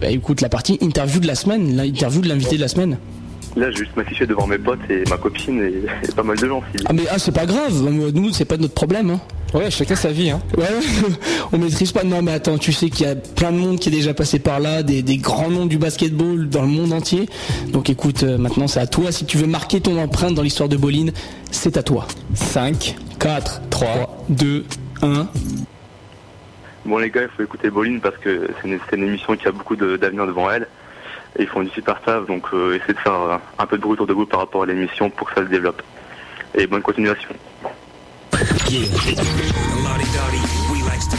écoute, la partie interview de la semaine, l'interview de l'invité de la semaine. Là, juste m'afficher devant mes potes et ma copine et, [LAUGHS] pas mal de gens. Ah mais ah, c'est pas grave, nous c'est pas notre problème. Hein. Ouais, chacun sa vie. Hein. Ouais, [LAUGHS] on maîtrise pas. Non mais attends, tu sais qu'il y a plein de monde qui est déjà passé par là, des, grands noms du basketball dans le monde entier. Donc écoute, euh, maintenant c'est à toi. Si tu veux marquer ton empreinte dans l'histoire de Boline, c'est à toi. 5, 4, 3, 2, 1. Bon les gars, il faut écouter Boline parce que c'est une, une, émission qui a beaucoup d'avenir devant elle ils font du super taf, donc euh, essayez de faire euh, un peu de bruit autour de vous par rapport à l'émission pour que ça se développe. Et bonne continuation. Just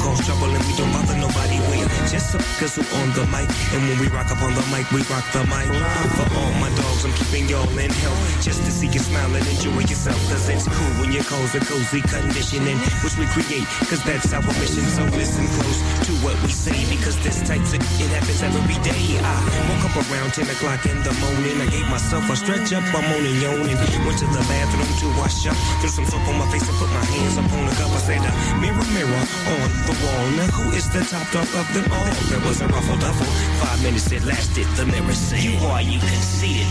cause trouble and we don't bother nobody We're just a guzzle on the mic. And when we rock up on the mic, we rock the mic. For all my dogs, I'm keeping y'all in health. Just to see you smile and enjoy yourself. Cause it's cool when your clothes are cozy conditioning, which we create. Cause that's our mission. So listen close to what we say. Because this type of it happens every day. I woke up around 10 o'clock in the morning. I gave myself a stretch up. I'm on and yawning. Went to the bathroom to wash up. Threw some soap on my face and put my hands up on the cup. I said, uh, mirror mirror on the wall. Now who is the top dog of them all? There was a ruffle duffle. Five minutes it lasted. The mirror said, You are you conceited.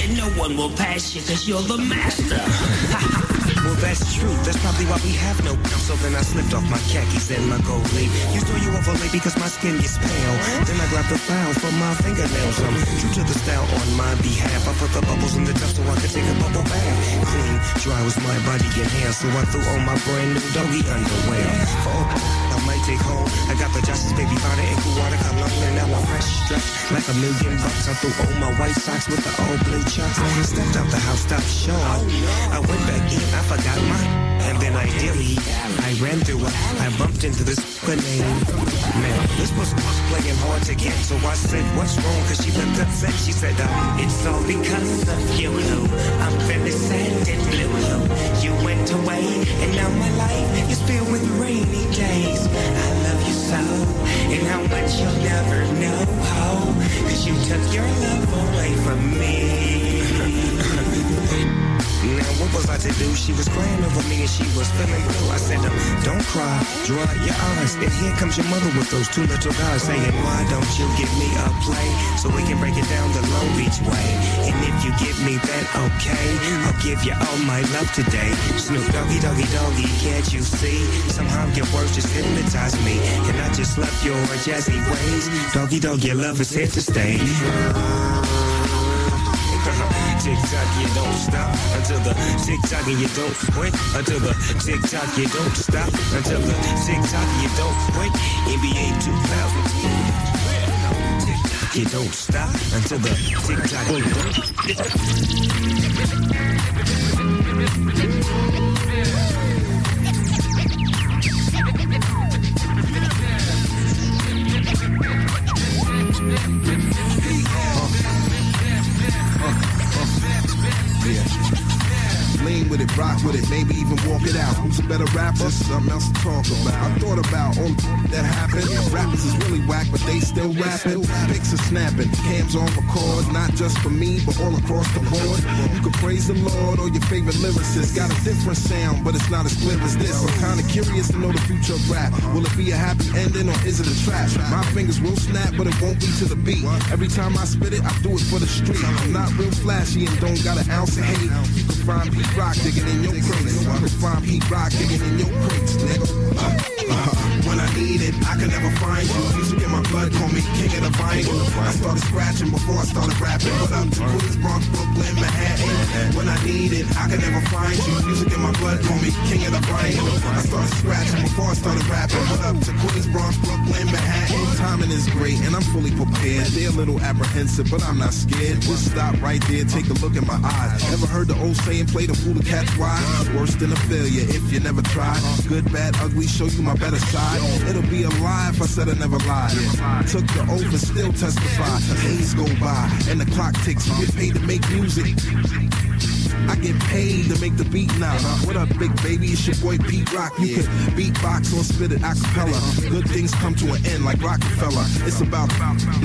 And no one will pass you cause you're the master. [LAUGHS] well, that's true. That's probably why we have no. So then I slipped off my khakis and my gold leaf. You throw you overlay because my skin gets pale. Then I grabbed the file for my fingernails. I'm true to the style on my behalf. I put the bubbles in the tub so I could take a bubble bath. Clean, dry was my body and hair. So I threw on my brand new doggy underwear. For home. I got the Justice Baby powder and cologne. And now I'm fresh dressed like a million bucks. I threw on my white socks with the old blue chucks. I stepped out the house, stopped show. I went back in, I forgot my. And then I dilly, I ran through it. I bumped into this name. Man, this was playing hard to get. So I said, what's wrong? Cause she looked upset. She said, uh, it's all because of you. I'm very sad and blue. You went away and now my life is filled with rainy days. I love you so and how much you'll never know. Cause you took your love away from me. [LAUGHS] What was I to do? She was crying over me and she was feeling blue. I said, um, don't cry, dry your eyes. And here comes your mother with those two little guys saying, why don't you give me a play so we can break it down the Long Beach way? And if you give me that okay, I'll give you all my love today. Snoop doggy doggy doggy, can't you see? Somehow your words just hypnotize me. And I just love your jazzy ways. Doggy dog, your love is here to stay. Tick tock, you don't stop until the tick tock and you don't quit until the tick tock you don't stop until the tick tock you don't quit. NBA 2000. You don't stop until the tick tock días. Lean with it, rock with it, maybe even walk it out. Who's a better rapper? Something else to talk about. I thought about all that happened. Rappers is really whack, but they still rapping. Pics are snapping, cams on record, not just for me, but all across the board. You can praise the Lord or your favorite lyricist. Got a different sound, but it's not as clear as this. I'm kinda curious to know the future of rap. Will it be a happy ending or is it a trap? My fingers will snap, but it won't be to the beat. Every time I spit it, I do it for the street. I'm not real flashy and don't got an ounce of hate. You can find Pete Rock digging in your crates. You can find Pete Rock digging in your crates, nigga. Uh, uh, When I need it, I can never find you. Music in my blood, call me king of the vinyl. I started scratching before I started rapping. What up to Queens, Bronx, Brooklyn, Manhattan? When I need it, I can never find you. Music in my blood, call me king of the vinyl. I started scratching before I started rapping. What up to Queens, Bronx, Brooklyn, Manhattan? Timing is great and I'm fully prepared. They're a little apprehensive, but I'm not scared. Just stop right there, take a look in my eyes. Ever heard the old saying, play the fool to catch wise? Worse than a failure if you never try. Good, bad, ugly, show you my better side. It'll be a lie if I said I never lied. Took the oath and still testify. Days go by and the clock ticks. Get paid to make music. I get paid to make the beat now. What up, big baby? It's your boy Pete Rock. You can beatbox or spit it a cappella. Good things come to an end like Rockefeller. It's about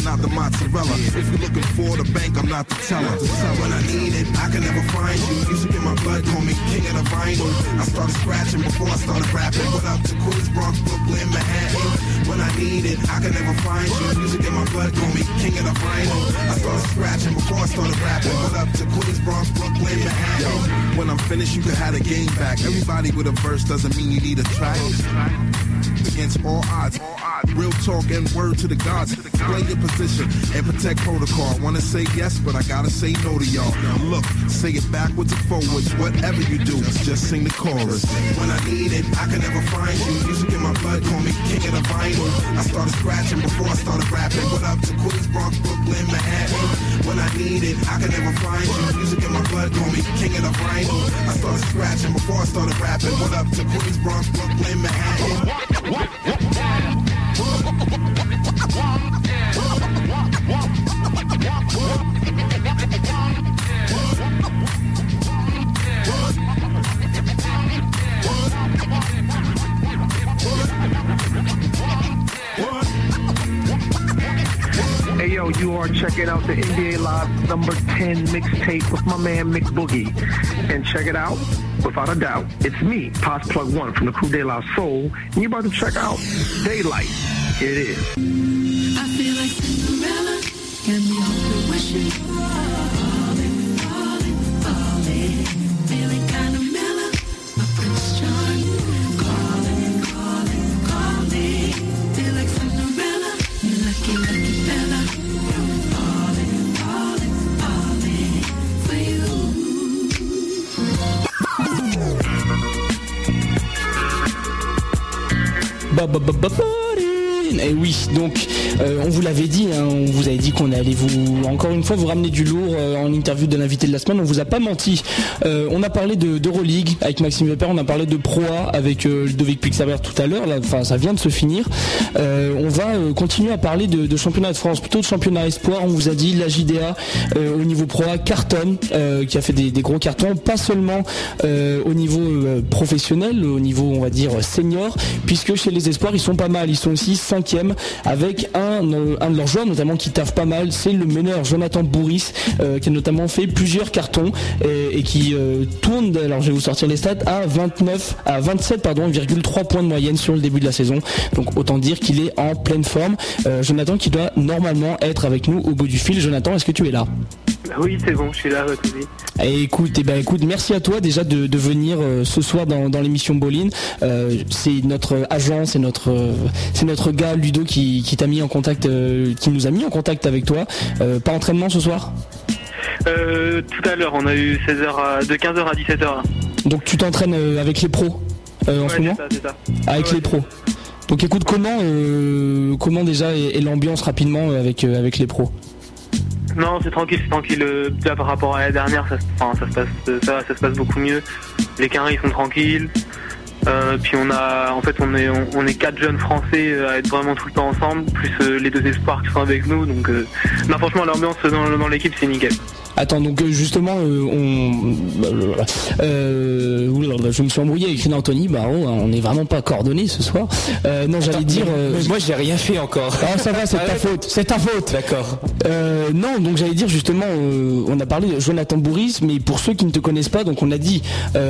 not the mozzarella. If you're looking for the bank, I'm not the teller. When I need it, I can never find you. Music in my blood, call me king of the vinyl. I started scratching before I started rapping. What up to Queens, Bronx, Brooklyn, Manhattan? When I need it, I can never find you. Music in my blood, call me king of the vinyl. I started scratching before I started rapping. What up to Queens, Bronx, Brooklyn, Manhattan? Yo, when I'm finished, you can have the game back. Everybody with a verse doesn't mean you need a track. Against all odds, real talk and word to the gods. Play your position and protect protocol. Wanna say yes, but I gotta say no to y'all. Now Look, say it backwards and forwards. Whatever you do, just sing the chorus. When I need it, I can never find you. Music in my blood, call me king of the vinyl. I started scratching before I started rapping. What up to Queens, Bronx, Brooklyn, Manhattan? When I need it, I can never find you. Music in my blood, call me king of the vinyl. I started scratching before I started rapping. What up to Queens, Bronx, Brooklyn, Manhattan? You are checking out the NBA Live number 10 mixtape with my man Mick Boogie. And check it out, without a doubt. It's me, Pos Plug One from the Crew De La Soul, and you're about to check out Daylight. It is. I feel like Cinderella, and we all. ba ba ba ba Et eh oui, donc euh, on vous l'avait dit, hein, on vous avait dit qu'on allait vous encore une fois vous ramener du lourd euh, en interview de l'invité de la semaine. On vous a pas menti. Euh, on a parlé de d'Euroleague avec Maxime Weber, on a parlé de Proa avec Ludovic Pixaber tout à l'heure. Ça vient de se finir. on va continuer à parler de, championnat de France, plutôt de championnat espoir. On vous a dit la JDA au niveau Proa cartonne, qui a fait des, gros cartons, pas seulement au niveau professionnel, au niveau on va dire senior, puisque chez les espoirs ils sont pas mal. Ils sont aussi avec un euh, un, de leurs joueurs notamment qui taffe pas mal, c'est le meneur Jonathan Bourris euh, qui a notamment fait plusieurs cartons et, qui euh, tourne, alors je vais vous sortir les stats, à 29, à 27 pardon, points de moyenne sur le début de la saison. Donc autant dire qu'il est en pleine forme. Jonathan qui doit normalement être avec nous au bout du fil. Jonathan, est-ce que tu es là? Oui, c'est bon, je suis là, Et écoute, eh ben, écoute, merci à toi déjà de, venir ce soir dans, l'émission Boline. c'est notre agent, c'est notre, c'est notre gars Ludo qui, qui t'a mis en contact, euh, qui nous a mis en contact avec toi. Euh, pas entraînement ce soir? Euh, Tout à l'heure, on a eu 16h de 15h à 17h. Donc tu t'entraînes avec les pros en ce moment? Avec les pros. Donc écoute, comment, comment déjà est, l'ambiance rapidement avec, avec les pros? Non, c'est tranquille, c'est tranquille. par rapport à l'année dernière, ça, ça, se passe, ça, ça, se passe beaucoup mieux. Les carrés sont tranquilles. Euh, puis on a, en fait, on est, on, est quatre jeunes Français euh, à être vraiment tout le temps ensemble, plus euh, les deux espoirs qui sont avec nous. Donc, non, franchement, l'ambiance dans l'équipe, c'est nickel. Attends, donc euh, justement, euh, on, euh, je me suis embrouillé avec René Anthony. Bah, oh, on n'est vraiment pas coordonnés ce soir. non, j'allais dire. moi, j'ai rien fait encore. Ah, ça va, c'est ta faute. C'est ta faute. D'accord. non, donc j'allais dire justement, on a parlé de Jonathan Bourris, mais pour ceux qui ne te connaissent pas, donc on a dit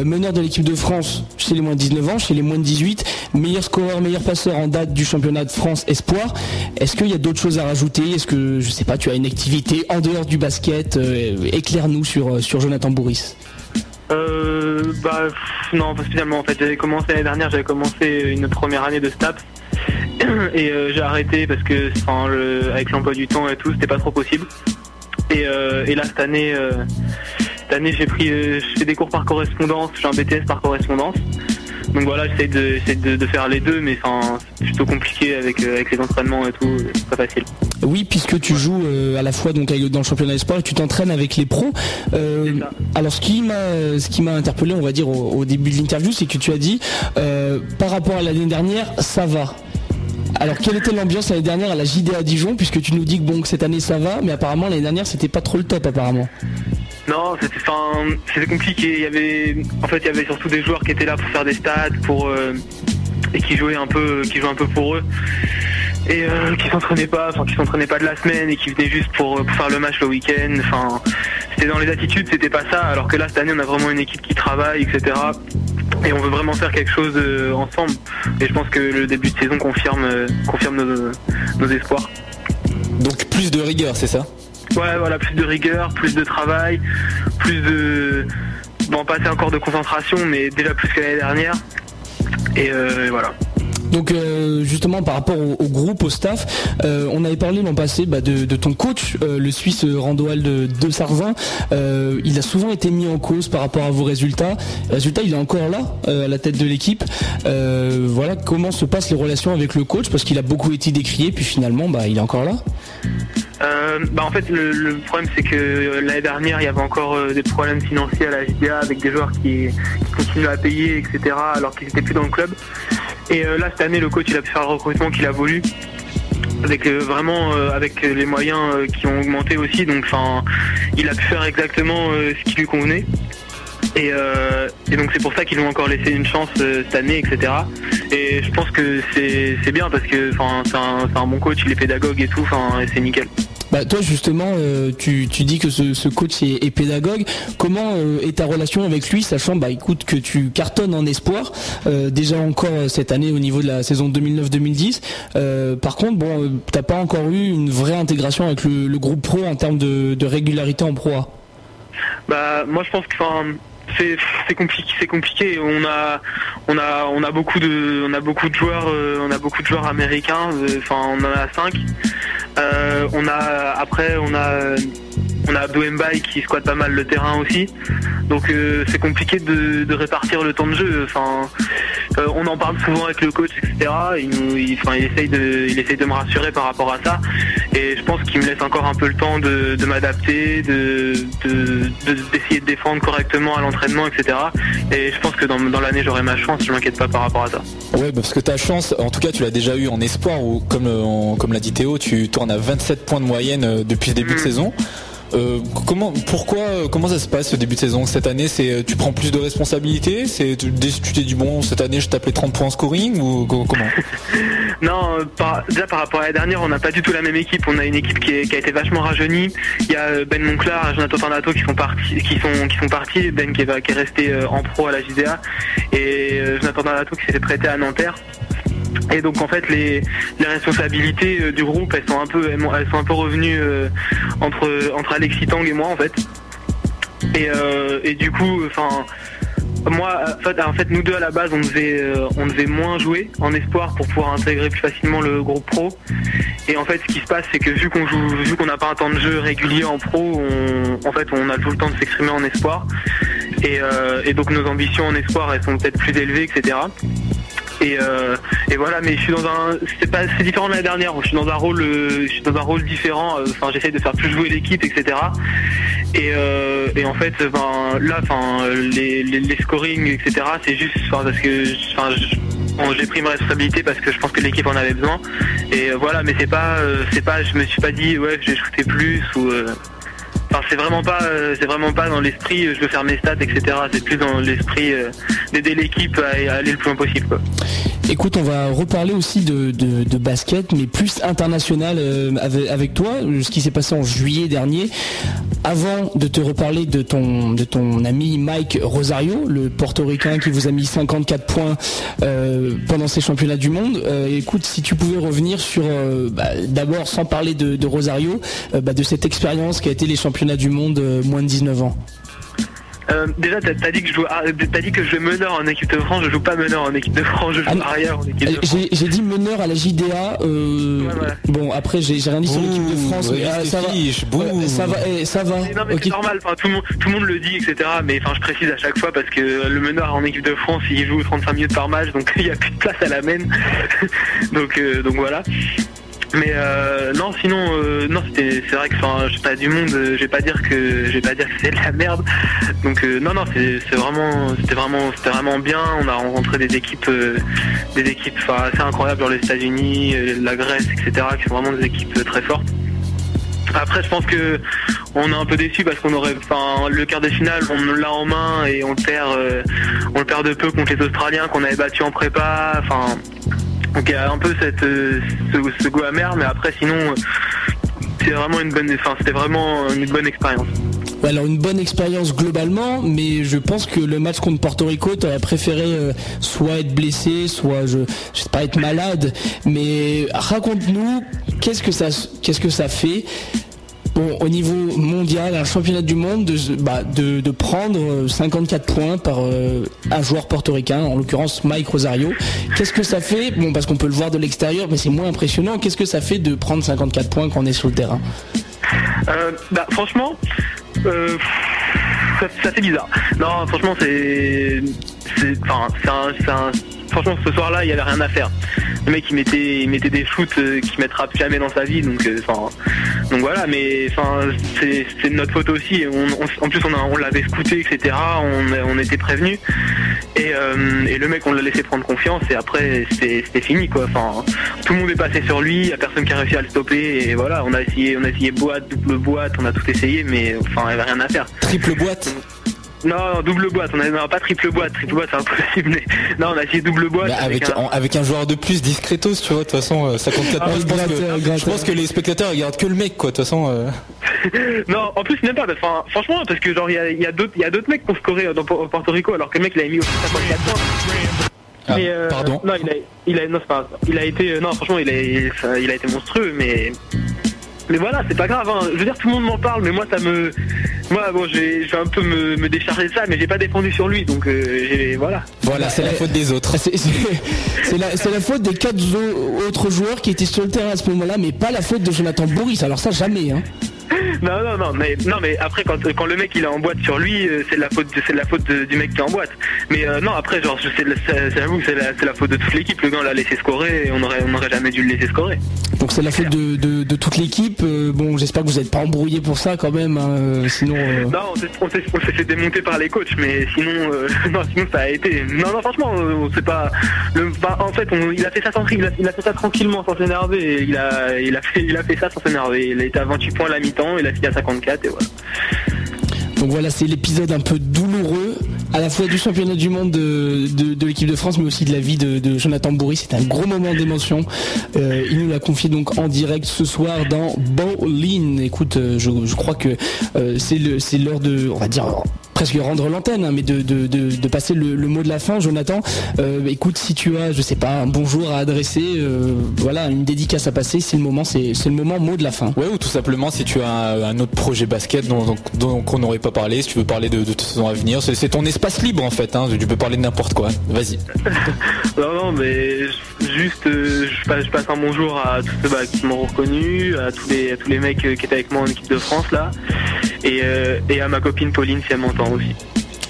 meneur de l'équipe de France chez les moins de 19 ans, chez les moins de 18, meilleur scoreur, meilleur passeur en date du championnat de France Espoir. Est-ce qu'il y a d'autres choses à rajouter? Est-ce que je sais pas, tu as une activité en dehors du basket éclaire-nous sur, euh, sur Jonathan Bourris. Euh, bah, non, finalement, en fait, j'avais commencé l'année dernière, j'avais commencé une première année de STAPS [CLEARS THROAT] et euh, j'ai arrêté parce que avec l'emploi du temps et tout, c'était pas trop possible. Et, là, cette année, cette année, j'ai pris, je fais des cours par correspondance, j'ai un BTS par correspondance. Donc voilà, j'essaie de, de, faire les deux, mais c'est plutôt compliqué avec, avec les entraînements et tout, c'est pas facile. Oui, puisque tu joues euh, à la fois donc dans le championnat sport et tu t'entraînes avec les pros. Euh, alors ce qui m'a ce qui m'a interpellé, on va dire au, début de l'interview, c'est que tu as dit euh, par rapport à l'année dernière, ça va. Alors quelle était l'ambiance l'année dernière à la JDA Dijon puisque tu nous dis que bon que cette année ça va, mais apparemment l'année dernière c'était pas trop le top apparemment. Non, c'était compliqué. Il y avait en fait il y avait surtout des joueurs qui étaient là pour faire des stats, pour et qui jouaient un peu qui un peu pour eux et euh, qui s'entraînaient pas, enfin qui s'entraînaient pas de la semaine et qui venaient juste pour, euh, faire le match le week-end. Enfin, c'était dans les attitudes, c'était pas ça. Alors que là cette année, on a vraiment une équipe qui travaille, etc. Et on veut vraiment faire quelque chose euh, ensemble. Et je pense que le début de saison confirme, confirme nos espoirs. Donc plus de rigueur, c'est ça? Ouais, voilà, plus de rigueur, plus de travail, plus de bon, pas encore de concentration, mais déjà plus que l'année dernière. Et voilà. Donc euh, justement par rapport au, groupe, au staff, euh, on avait parlé l'an passé bah, de, ton coach, euh, le Suisse Randoal de, de Sarzin. il a souvent été mis en cause par rapport à vos résultats. Résultat, il est encore là, à la tête de l'équipe. voilà comment se passent les relations avec le coach, parce qu'il a beaucoup été décrié, puis finalement, bah, il est encore là. Bah en fait le, problème c'est que l'année dernière il y avait encore des problèmes financiers à la JDA avec des joueurs qui, continuaient à payer etc alors qu'ils n'étaient plus dans le club. Et euh, là, cette année, le coach, il a pu faire le recrutement qu'il a voulu. Avec euh, vraiment euh, avec les moyens qui ont augmenté aussi. Donc il a pu faire exactement ce qui lui convenait. Et, donc c'est pour ça qu'ils ont encore laissé une chance cette année etc et je pense que c'est bien parce que c'est un, bon coach il est pédagogue et tout enfin c'est nickel Bah, toi justement, euh, tu, dis que ce, coach est, pédagogue. Comment euh, est ta relation avec lui, sachant bah écoute que tu cartonnes en espoir euh, déjà encore cette année au niveau de la saison 2009-2010. par contre, bon, t'as pas encore eu une vraie intégration avec le, groupe pro en termes de, régularité en pro Bah moi je pense que c'est compliqué c'est compliqué. On a on a on a beaucoup de on a beaucoup de joueurs on a beaucoup de joueurs américains. Enfin on en a cinq. Euh, on a après on a on a Abdou qui squatte pas mal le terrain aussi. Donc euh, c'est compliqué de, répartir le temps de jeu. Enfin, euh, on en parle souvent avec le coach, etc. Il, il, enfin, il, essaye de, il essaye de me rassurer par rapport à ça. Et je pense qu'il me laisse encore un peu le temps de, m'adapter, de, d'essayer de, défendre correctement à l'entraînement, etc. Et je pense que dans, l'année j'aurai ma chance. Je m'inquiète pas par rapport à ça. Ouais, parce que ta chance, en tout cas, tu l'as déjà eu en espoir ou comme, comme l'a dit Théo, tu tournes à 27 points de moyenne euh, depuis le début de mm. saison. Euh, comment, pourquoi, euh, comment ça se passe ce début de saison cette année? C'est euh, tu prends plus de responsabilités? C'est tu t'es dit bon cette année je tapais 30 points scoring ou comment? [LAUGHS] Non, déjà par rapport à la dernière, on n'a pas du tout la même équipe. On a une équipe qui, a été vachement rajeunie. Il y a Ben Monclar, Jonathan Tornato qui sont partis, qui sont qui sont partis. Ben qui est, resté en pro à la JDA et Jonathan Tornato qui s'est prêté à Nanterre. Et donc en fait les, responsabilités euh, du groupe elles sont un peu elles sont un peu revenues euh, entre entre Alexis Tang et moi en fait. Et, euh, du coup enfin moi en fait, nous deux à la base on devait on moins jouer en espoir pour pouvoir intégrer plus facilement le groupe pro. Et en fait ce qui se passe c'est que vu qu'on joue vu qu'on n'a pas un temps de jeu régulier en pro, on, en fait on a tout le temps de s'exprimer en espoir. Et, et donc nos ambitions en espoir elles sont peut-être plus élevées, etc. Euh, et, voilà, mais je suis dans un, c'est pas, c'est différent de l'année dernière. Je suis dans un rôle, euh, je suis dans un rôle différent. Euh, enfin, j'essaie de faire plus jouer l'équipe, etc. Et, en fait, ben, là, enfin, les, les, scoring, etc. C'est juste, parce que, j'ai pris ma responsabilité parce que je pense que l'équipe en avait besoin. Et voilà, mais c'est pas, c'est pas, je me suis pas dit, ouais, je vais shooter plus ou c'est vraiment pas, euh, c'est vraiment pas dans l'esprit, euh, je veux faire mes stats, etc. C'est plus dans l'esprit euh, d'aider l'équipe à, aller le plus loin possible. Écoute, on va reparler aussi de, basket, mais plus international avec, toi, ce qui s'est passé en juillet dernier. Avant de te reparler de ton, de ton ami Mike Rosario, le portoricain qui vous a mis 54 points pendant ces championnats du monde, écoute, si tu pouvais revenir sur, bah, d'abord sans parler de, Rosario, bah, de cette expérience qui a été les championnats du monde euh, moins de 19 ans euh, déjà, t'as dit que je joue, ah, as dit que je meneur en équipe de France. Je joue pas meneur en équipe de France. Je joue ah, arrière en équipe de France. J'ai dit meneur à la JDA. Euh, bon, après, j'ai rien dit sur l'équipe de France. mais, ah, ça, va, ça, va, eh, ça va. mais c'est normal. Enfin, tout le monde, tout le monde le dit, etc. Mais enfin, je précise à chaque fois parce que le meneur en équipe de France, il joue 35 minutes par match, donc [LAUGHS] il y a plus de place à la main. [LAUGHS] donc, donc voilà. Mais euh, non, sinon, euh, non, c'est vrai que enfin, je pas du monde. Euh, je vais pas dire que je vais pas dire que c'est de la merde. Donc non, non, c'est vraiment, c'était vraiment, c'était vraiment bien. On a rencontré des équipes, des équipes, assez incroyables dans les États-Unis, la Grèce, etc., qui sont vraiment des équipes très fortes. Après, je pense que on est un peu déçu parce qu'on aurait, enfin, le quart de finale, on l'a en main et on le perd, on le perd de peu contre les Australiens qu'on avait battu en prépa. Enfin, donc il y a un peu cette, euh, ce, goût amer, mais après sinon c'est vraiment une bonne, c'était vraiment une bonne expérience. Alors une bonne expérience globalement, mais je pense que le match contre Porto Rico, tu aurais préféré euh, soit être blessé, soit je, je sais pas être malade. Mais raconte-nous qu'est-ce que ça, qu'est-ce que ça fait bon, au niveau mondial, un championnat du monde, de, bah, prendre 54 euh, points par euh, un joueur portoricain, en l'occurrence Mike Rosario. Qu'est-ce que ça fait? Bon, parce qu'on peut le voir de l'extérieur, mais c'est moins impressionnant. Qu'est-ce que ça fait de prendre 54 points quand on est sur le terrain? Euh, bah, Franchement, ça, fait bizarre. Non, franchement, c'est. Un franchement, ce soir-là, il n'y avait rien à faire. Le mec, il mettait, mettait des shoots euh, qu'il mettra jamais dans sa vie. Donc, euh, donc voilà, mais enfin, c'est notre faute aussi. en plus, on, l'avait scouté, etc. On, était prévenu. Euh, et, le mec, on l'a laissé prendre confiance. Et après, c'était fini, quoi. Enfin, tout le monde est passé sur lui. Il n'y a personne qui a réussi à le stopper. Et voilà, on a essayé, on a essayé boîte, double boîte, on a tout essayé, mais enfin, il n'y avait rien à faire. Triple boîte. Non, double boîte. On a non, pas triple boîte. Triple boîte, c'est impossible. Mais... [LAUGHS] Non, on a essayé double boîte. Bah, avec, un... avec un joueur de plus discretos, tu vois. De toute façon, ça compte 4 ah, je, pense que, je pense que les spectateurs regardent que le mec, quoi. De toute façon. Euh... [LAUGHS] non, en plus même pas. Enfin, franchement, parce que genre il y a, y a d'autres, il y a d'autres mecs qui ont scoré dans Porto Rico, alors que le mec il a mis au 54 points. Ah, mais euh, pardon. Non, il a, il a, non, c'est pas, il a été, non, franchement, il a, il a été monstrueux, mais mais voilà, c'est pas grave. Hein. Je veux dire, tout le monde m'en parle, mais moi, ça me. Moi, bon, je vais, un peu me, décharger de ça, mais j'ai pas défendu sur lui, donc euh, voilà. Voilà, c'est la faute des autres. [LAUGHS] C'est la, la, faute des quatre autres joueurs qui étaient sur le terrain à ce moment-là, mais pas la faute de Jonathan Boris. Alors ça, jamais. Hein. [LAUGHS] Non, non, non, mais non, mais après quand, quand le mec il est en boîte sur lui, euh, c'est de la faute, c'est la faute du mec qui est en boîte. Mais euh, non, après genre, c'est j'avoue, c'est la, la, faute de toute l'équipe. Le gars l'a laissé scorer et on aurait, on aurait jamais dû le laisser scorer. Donc c'est la faute de, toute l'équipe. Euh, bon, j'espère que vous n'êtes pas embrouillé pour ça quand même. Hein, sinon. Non, on s'est démonter par les coachs, mais sinon, [LAUGHS] non, sinon ça a été. Non, non, franchement, c'est pas. Bah, en fait, il a fait ça sans, il il a fait ça tranquillement sans s'énerver. Il a, il a fait, il a fait ça sans s'énerver. Il était à 28 points à la mi-temps, il a fini à 54 et voilà. Donc voilà, c'est l'épisode un peu douloureux, à la fois du championnat du monde de, l'équipe de France, mais aussi de la vie de, Jonathan Bourri. C'est un gros moment d'émotion. Euh, il nous l'a confié donc en direct ce soir dans Bowling. Écoute, euh, je, crois que euh, c'est l'heure de, on va dire, presque rendre l'antenne, hein, mais de, de, passer le, mot de la fin, Jonathan. Euh, écoute, si tu as, je sais pas, un bonjour à adresser, euh, voilà, une dédicace à passer, c'est le moment, c'est le moment mot de la fin. Ouais, ou tout simplement si tu as un, autre projet basket dont, dont, on n'aurait pas parlé, si tu veux parler de, de ton avenir, c'est ton espace libre en fait. Hein, tu peux parler de n'importe quoi. Vas-y. [LAUGHS] non, non, mais juste, euh, je, passe, je, passe, un bonjour à tous ceux bah, qui m'ont reconnu, à tous les, à tous les mecs qui étaient avec moi en équipe de France là, et, et à ma copine Pauline si elle m'entend aussi.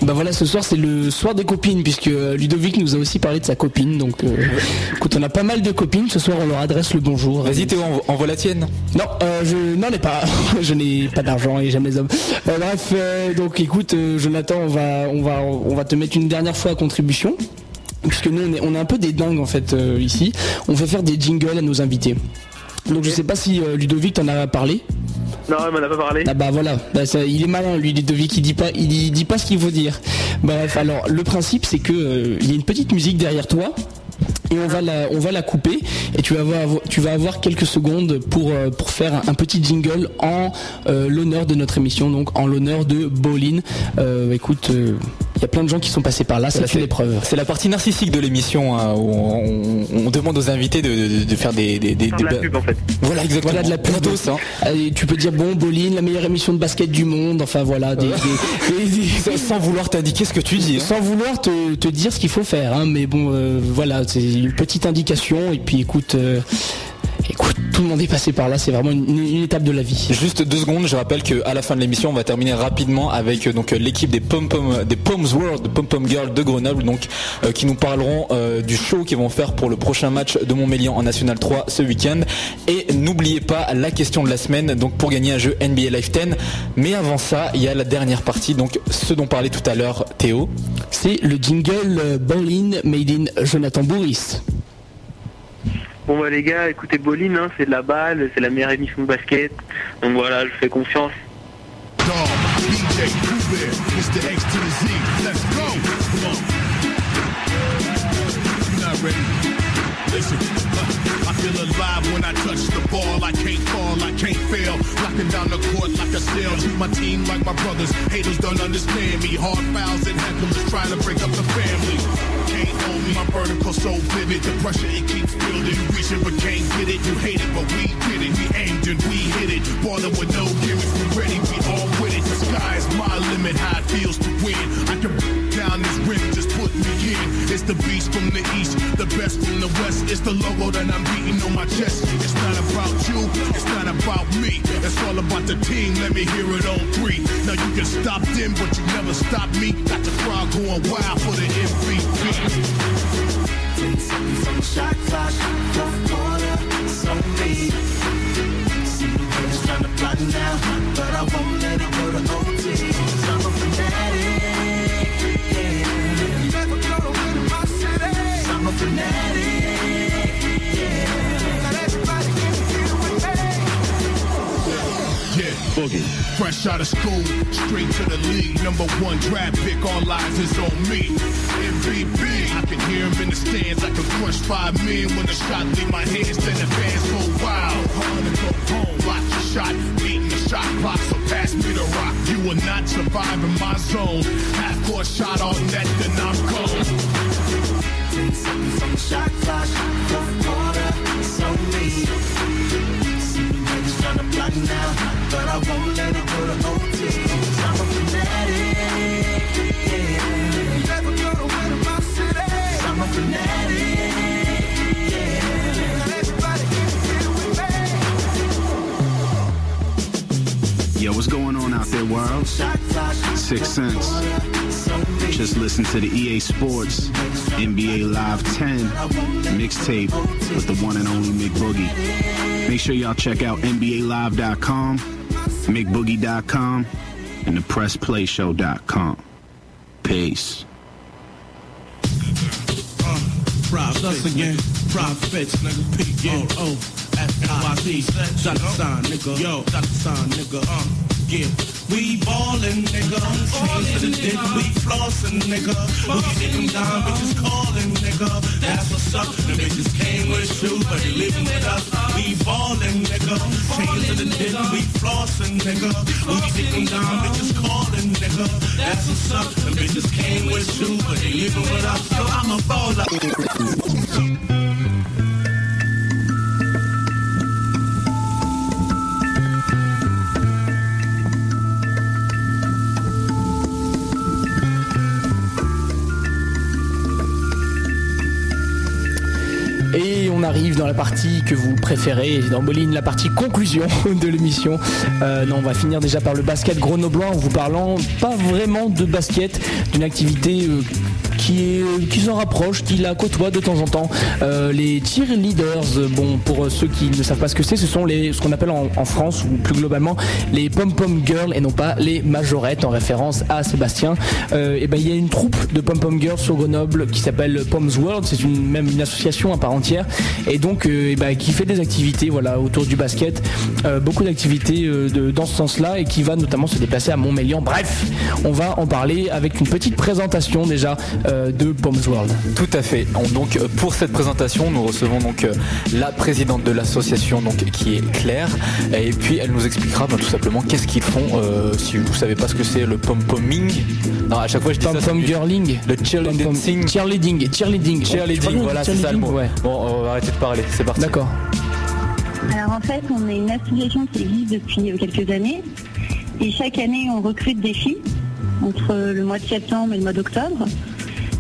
Bah voilà, ce soir c'est le soir des copines puisque euh, Ludovic nous a aussi parlé de sa copine. Donc, euh, [LAUGHS] écoute, on a pas mal de copines. Ce soir, on leur adresse le bonjour. Vas-y, Théo, envoie la tienne. Non, euh, je n'en ai pas. [LAUGHS] je n'ai pas d'argent et j'aime les hommes. bref, donc écoute, Jonathan, on va, on va, on va te mettre une dernière fois à contribution puisque nous on est, on est un peu des dingues en fait ici. On fait faire des jingles à nos invités. Donc je sais pas si Ludovic t'en a parlé. Non, il m'en a pas parlé. Ah bah voilà, bah, il est malin lui Ludovic, il dit pas, il dit pas ce qu'il faut dire. Bref, alors le principe c'est que euh, il y a une petite musique derrière toi et on va la, on va la couper et tu vas avoir, tu vas avoir quelques secondes pour, euh, pour faire un, petit jingle en euh, l'honneur de notre émission, donc en l'honneur de Bolin. écoute, y a plein de gens qui sont passés par là, c'est une épreuve. C'est la partie narcissique de l'émission hein, où on, demande aux invités de, faire des, des, des, de la pub en fait. Voilà exactement. Voilà de la pub. Hein. tu peux dire bon Bolin, la meilleure émission de basket du monde. Enfin voilà, des, sans vouloir t'indiquer ce que tu dis. Hein. Sans vouloir te, dire ce qu'il faut faire. Hein, mais bon, euh, voilà, c'est une petite indication. Et puis écoute. Euh, Écoute, tout le monde est passé par là, c'est vraiment une, étape de la vie. Juste deux secondes, je rappelle qu'à la fin de l'émission, on va terminer rapidement avec euh, donc euh, l'équipe des Pom Pom des Poms World, Pom Pom Girls de Grenoble, donc euh, qui nous parleront du show qu'ils vont faire pour le prochain match de Montmélian en National 3 ce week-end. Et n'oubliez pas la question de la semaine, donc pour gagner un jeu NBA Live 10. Mais avant ça, il y a la dernière partie, donc ce dont parlait tout à l'heure Théo. C'est le jingle Bowling Made in Jonathan Bourris. Bon bah les gars, écoutez Boline, hein, c'est de la balle, c'est la meilleure émission de basket. Donc voilà, je fais confiance. Feel alive when I touch the ball. I can't fall, I can't fail. Locking down the court like a sail. Treat my team like my brothers. Haters don't understand me. Hard fouls and hecklers trying to break up the family. Can't hold me. My vertical so vivid. The pressure it keeps building. Reaching but can't get it. You hate it, but we did it. We aimed and we hit it. Ballin' with no gimmicks. We ready. We all with it. The sky is my limit. How it feels to win. I can It's the beast from the east. The best from the west. It's the logo that I'm beating on my chest. It's not about you, it's not about me. It's all about the team. Let me hear it on three. Now you can stop them, but you never stop me. Got the crowd going wild for the MVP. Shot clock, fourth quarter, it's on me. See the players trying to plot now, but I won't let Fresh out of school, straight to the league. Number one draft pick, all eyes is on me. MVP, I can hear him in the stands. I can crush five men when the shot leave my hands. Then advance go wild. Hard to go home, watch the shot, beating the shot clock. So pass me the rock. You will not survive in my zone. Half court shot on net, then I'm gone. Ten seconds on the shot world? Six Sense. Just listen to the EA Sports NBA Live 10 mixtape with the one and only McBoogie. Make sure y'all check out NBALive.com, McBoogie.com, and thepressplayshow.com. Peace. Uh, Profits again. Profits, nigga. Sign, nigga. Yo, sign, nigga. Uh, yeah. We ballin', nigga. Chains to the dick, we flossin', nigga. We sitting down, bitches callin', nigga. That's what's up. The bitches came with shoes, but they living with us. We ballin', nigga. Chains to the dick, we flossin', nigga. We sitting down, bitches callin', nigga. That's what's up. The bitches came with shoes, but they living with us. So I'm a baller. Arrive dans la partie que vous préférez, dans Moline, la partie conclusion [LAUGHS] de l'émission. Euh, non, on va finir déjà par le basket grenoblois en vous parlant pas vraiment de basket, d'une activité euh, qui, s'en rapproche, qui la côtoie de temps en temps. Euh, les cheerleaders, bon, pour ceux qui ne savent pas ce que c'est, ce sont les, ce qu'on appelle en, France ou plus globalement les pom-pom girls et non pas les majorettes en référence à Sébastien. Euh, et ben il y a une troupe de pom-pom girls sur Grenoble qui s'appelle Pom's World, c'est même une association à part entière et donc euh, et ben, qui fait des activités voilà autour du basket, euh, beaucoup d'activités dans ce sens-là et qui va notamment se déplacer à Montmélian. Bref, on va en parler avec une petite présentation déjà euh, de Bombs World. Tout à fait. Donc pour cette présentation, nous recevons donc euh, la présidente de l'association donc qui est Claire et puis elle nous expliquera bah, tout simplement qu'est-ce qu'ils font. Euh, si vous savez pas ce que c'est le pom poming, non à chaque fois je dis pom pom girling, le cheerleading, cheerleading, cheerleading, cheerleading, voilà c'est ça le mot. Bon, on va arrêter de parler, c'est parti. D'accord. Alors en fait, on est une association qui existe depuis quelques années et chaque année on recrute des filles entre le mois de septembre et le mois d'octobre.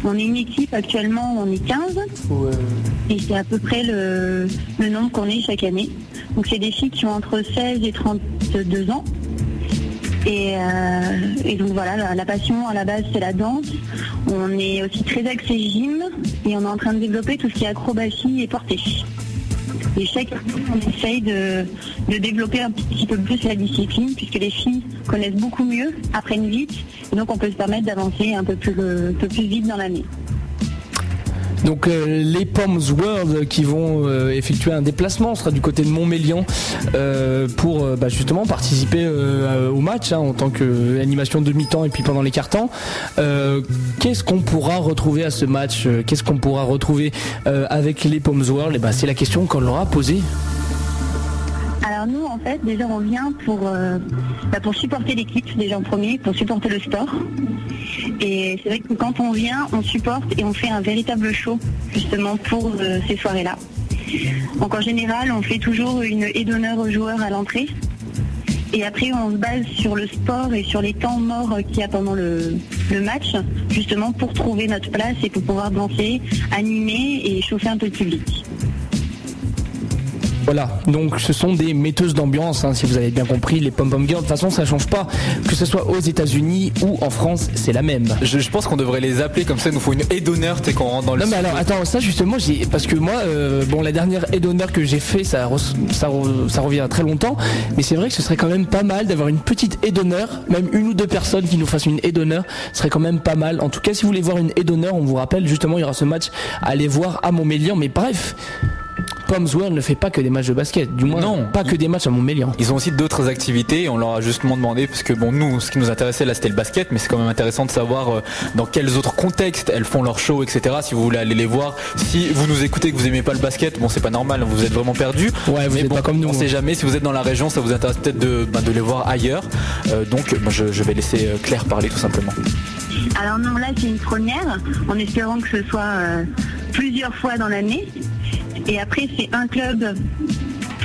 On est une équipe actuellement, on est 15. Et c'est à peu près le, nombre qu'on est chaque année. Donc c'est des filles qui ont entre 16 et 32 ans. Euh, et, donc voilà, la, passion à la base c'est la danse. On est aussi très axé gym et on est en train de développer tout ce qui est acrobatie et portée. Et chaque année, on essaye de, développer un petit peu plus la discipline, puisque les filles connaissent beaucoup mieux, apprennent vite, et donc on peut se permettre d'avancer un peu plus, un peu plus vite dans l'année. Donc euh, les Poms World qui vont euh, effectuer un déplacement sera du côté de Montmélian euh, pour bah, justement participer au match hein, en tant qu'animation demi-temps et puis pendant les quarts-temps. Qu'est-ce qu'on pourra retrouver à ce match? Qu'est-ce qu'on pourra retrouver avec les Poms World? Eh ben, c'est la question qu'on leur a posée. En fait, déjà, on vient pour, bah, pour supporter l'équipe, déjà en premier, pour supporter le sport. Et c'est vrai que quand on vient, on supporte et on fait un véritable show justement pour euh, ces soirées-là. Donc en général, on fait toujours une aide d'honneur aux joueurs à l'entrée. Et après, on se base sur le sport et sur les temps morts qu'il y a pendant le, le, match, justement pour trouver notre place et pour pouvoir danser, animer et chauffer un peu le public. Voilà, donc ce sont des metteuses d'ambiance, hein, si vous avez bien compris, les pom pom girls. De toute façon, ça change pas, que ce soit aux États-Unis ou en France, c'est la même. Je, pense qu'on devrait les appeler comme ça, il nous faut une aide d'honneur, t'es qu'on rentre dans le. Non mais alors, attends, ça justement, j'ai parce que moi, euh, bon, la dernière aide d'honneur que j'ai fait, ça, ça, ça, revient à très longtemps, mais c'est vrai que ce serait quand même pas mal d'avoir une petite aide d'honneur, même une ou deux personnes qui nous fassent une aide d'honneur, ce serait quand même pas mal. En tout cas, si vous voulez voir une aide d'honneur, on vous rappelle justement, il y aura ce match à aller voir à Montmélian, mais bref World ne fait pas que des matchs de basket. Du moins, Non. pas que des matchs à Montmélian. Ils ont aussi d'autres activités. On leur a justement demandé, parce que bon, nous, ce qui nous intéressait là, c'était le basket, mais c'est quand même intéressant de savoir euh, dans quels autres contextes elles font leur show, etc. Si vous voulez aller les voir, si vous nous écoutez que vous aimez pas le basket, bon, c'est pas normal, vous êtes vraiment perdu. Ouais, vous mais êtes bon, pas comme nous. On sait hein. jamais. Si vous êtes dans la région, ça vous intéresse peut-être de, ben, de les voir ailleurs. Euh, donc, ben, je, je vais laisser euh, Claire parler tout simplement. Alors non, là c'est une première, en espérant que ce soit euh, plusieurs fois dans l'année. Et après c'est un club,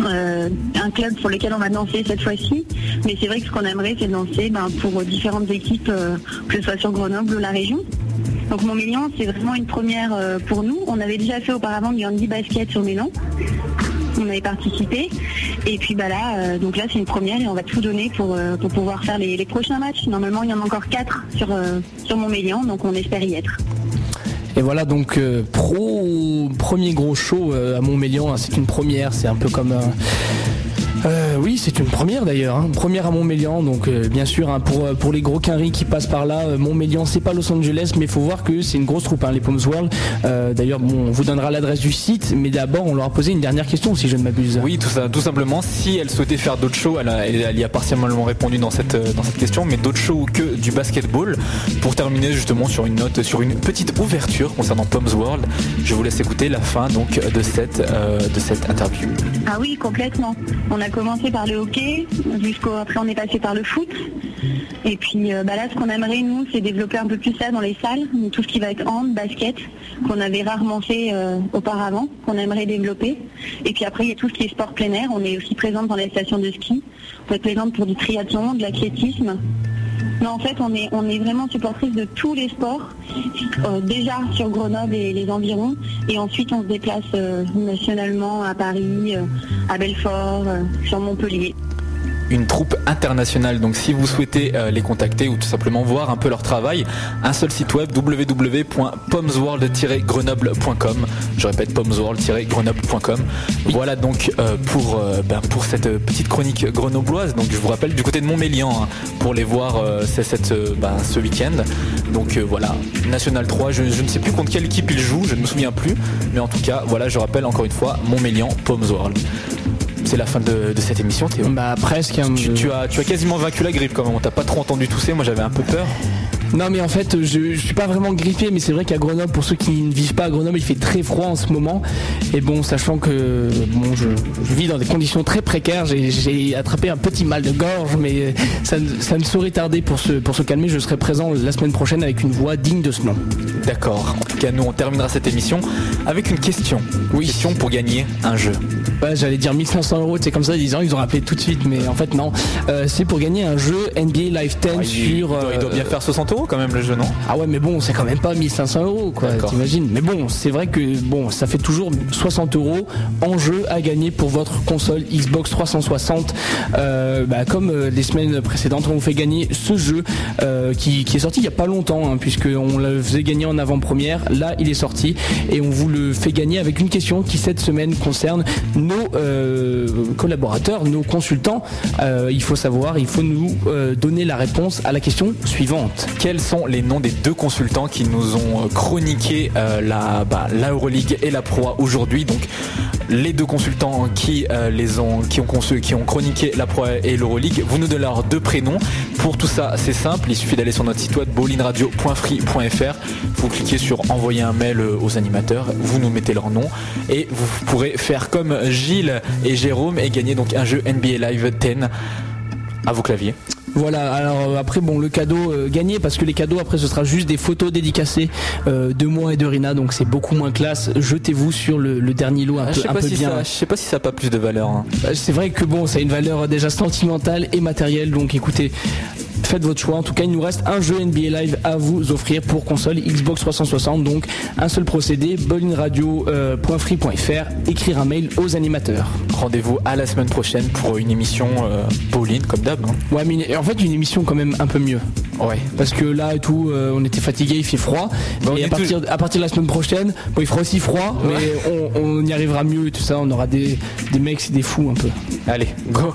euh, un club pour lequel on va danser cette fois-ci. Mais c'est vrai que ce qu'on aimerait c'est danser ben, pour différentes équipes, euh, que ce soit sur Grenoble ou la région. Donc Montmélian c'est vraiment une première pour nous. On avait déjà fait auparavant du handi basket sur Mélan. On avait participé. Et puis bah là, euh, donc là c'est une première et on va tout donner pour, euh, pour pouvoir faire les, les prochains matchs. Normalement il y en a encore quatre sur, euh, sur Montmélian, donc on espère y être. Et voilà donc pro premier gros show à Montmélian, hein, c'est une première, c'est un peu comme Euh, oui, c'est une première d'ailleurs, hein. première à Montmélian, donc euh, bien sûr hein, pour, euh, pour les gros quinries qui passent par là, euh, Montmélian c'est pas Los Angeles, mais il faut voir que c'est une grosse troupe, hein, les Palms World. Euh, d'ailleurs, bon, on vous donnera l'adresse du site, mais d'abord on leur a posé une dernière question si je ne m'abuse. Oui, tout ça, tout simplement. Si elle souhaitait faire d'autres shows, elle, a- elle- elle y a partiellement répondu dans cette dans cette question, mais d'autres shows que du basketball. Pour terminer justement sur une note, sur une petite ouverture concernant Palms World, je vous laisse écouter la fin donc de cette euh, de cette interview. Ah oui, complètement. On a commencé par le hockey, jusqu'au après on est passé par le foot. Et puis euh, bah là, ce qu'on aimerait nous, c'est développer un peu plus ça dans les salles, tout ce qui va être hand, basket, qu'on avait rarement fait euh, auparavant, qu'on aimerait développer. Et puis après, il y a tout ce qui est sport plein air. On est aussi présente dans les stations de ski. On être présente pour du triathlon, de l'athlétisme. Non, en fait, on est, vraiment supportrice de tous les sports, euh, déjà sur Grenoble et les environs, et ensuite on se déplace euh, nationalement à Paris, euh, à Belfort, sur Montpellier. Une troupe internationale. Donc si vous souhaitez euh, les contacter ou tout simplement voir un peu leur travail, un seul site web www.pomsworld-grenoble.com. Je répète pomsworld-grenoble.com. Voilà donc euh, pour, euh, ben, pour cette petite chronique grenobloise. Donc je vous rappelle du côté de Montmélian hein, pour les voir c'est ben, ce week-end. Donc voilà, National 3, je, je ne sais plus contre quelle équipe il joue, je ne me souviens plus. Mais en tout cas, voilà, je rappelle encore une fois, Montmélian, Pomsworld. C'est la fin de, de cette émission, Théo. Bah presque. hein, tu as, tu as quasiment vaincu la grippe quand même. On t'a pas trop entendu tousser. Moi j'avais un peu peur. Non mais en fait je, je suis pas vraiment grippé mais c'est vrai qu'à Grenoble pour ceux qui ne vivent pas à Grenoble il fait très froid en ce moment et bon sachant que bon je, je vis dans des conditions très précaires j'ai- attrapé un petit mal de gorge mais ça, ça ne saurait tarder pour se, pour se calmer je serai présent la semaine prochaine avec une voix digne de ce nom. D'accord. En tout cas, nous on terminera cette émission avec une question. Oui. Question pour gagner un jeu. J'allais dire 1500 euros, c'est comme ça, disant ils ont rappelé tout de suite, mais en fait non. Euh, c'est pour gagner un jeu NBA Live 10 Ah, il, sur. il doit, il doit euh, bien faire 60 euros quand même le jeu, non? Ah ouais, mais bon, c'est quand même pas 1500 euros, quoi, t'imagines? Mais bon, c'est vrai que bon, ça fait toujours 60 euros en jeu à gagner pour votre console Xbox 360. Euh, bah, comme euh, les semaines précédentes, on vous fait gagner ce jeu euh, qui, qui est sorti il y a pas longtemps, hein, puisqu'on le faisait gagner en avant-première. Là, il est sorti et on vous le fait gagner avec une question qui cette semaine concerne nos euh, collaborateurs, nos consultants. Il faut savoir, il faut nous donner la réponse à la question suivante. Quels sont les noms des deux consultants qui nous ont euh, chroniqué euh, la, bah, Euroleague et la Pro aujourd'hui Donc les deux consultants qui euh, ont qui ont qui ont chroniqué la Pro et l'Euroleague, vous nous donnez leurs deux prénoms. Pour tout ça, c'est simple, il suffit d'aller sur notre site web bowlingradio.free.fr. Vous cliquez sur envoyer un mail aux animateurs, vous nous mettez leur nom et vous pourrez faire comme Gilles et Jérôme et gagner donc un jeu NBA Live 10 à vos claviers. Voilà, alors euh, après bon le cadeau euh, gagné parce que les cadeaux après ce sera juste des photos dédicacées euh, de moi et de Rina donc c'est beaucoup moins classe. Jetez-vous sur le, le dernier lot un Ah, peu, je sais un pas peu si bien. ça, je sais pas si ça a pas plus de valeur. hein. Euh, C'est vrai que bon ça a une valeur déjà sentimentale et matérielle donc écoutez faites votre choix. En tout cas il nous reste un jeu NBA Live à vous offrir pour console Xbox 360 donc un seul procédé bowlingradio.free.fr écrire un mail aux animateurs. Rendez-vous à la semaine prochaine pour une émission euh, Pauline comme d'hab. hein. Ouais, mais en fait, une émission quand même un peu mieux. Ouais. Parce que là et tout, euh, on était fatigué, il fait froid. Bah, et à partir, à partir de la semaine prochaine, bon, il fera aussi froid, Ouais. mais on, on y arrivera mieux et tout ça. On aura des, des mecs, des fous un peu. Allez, go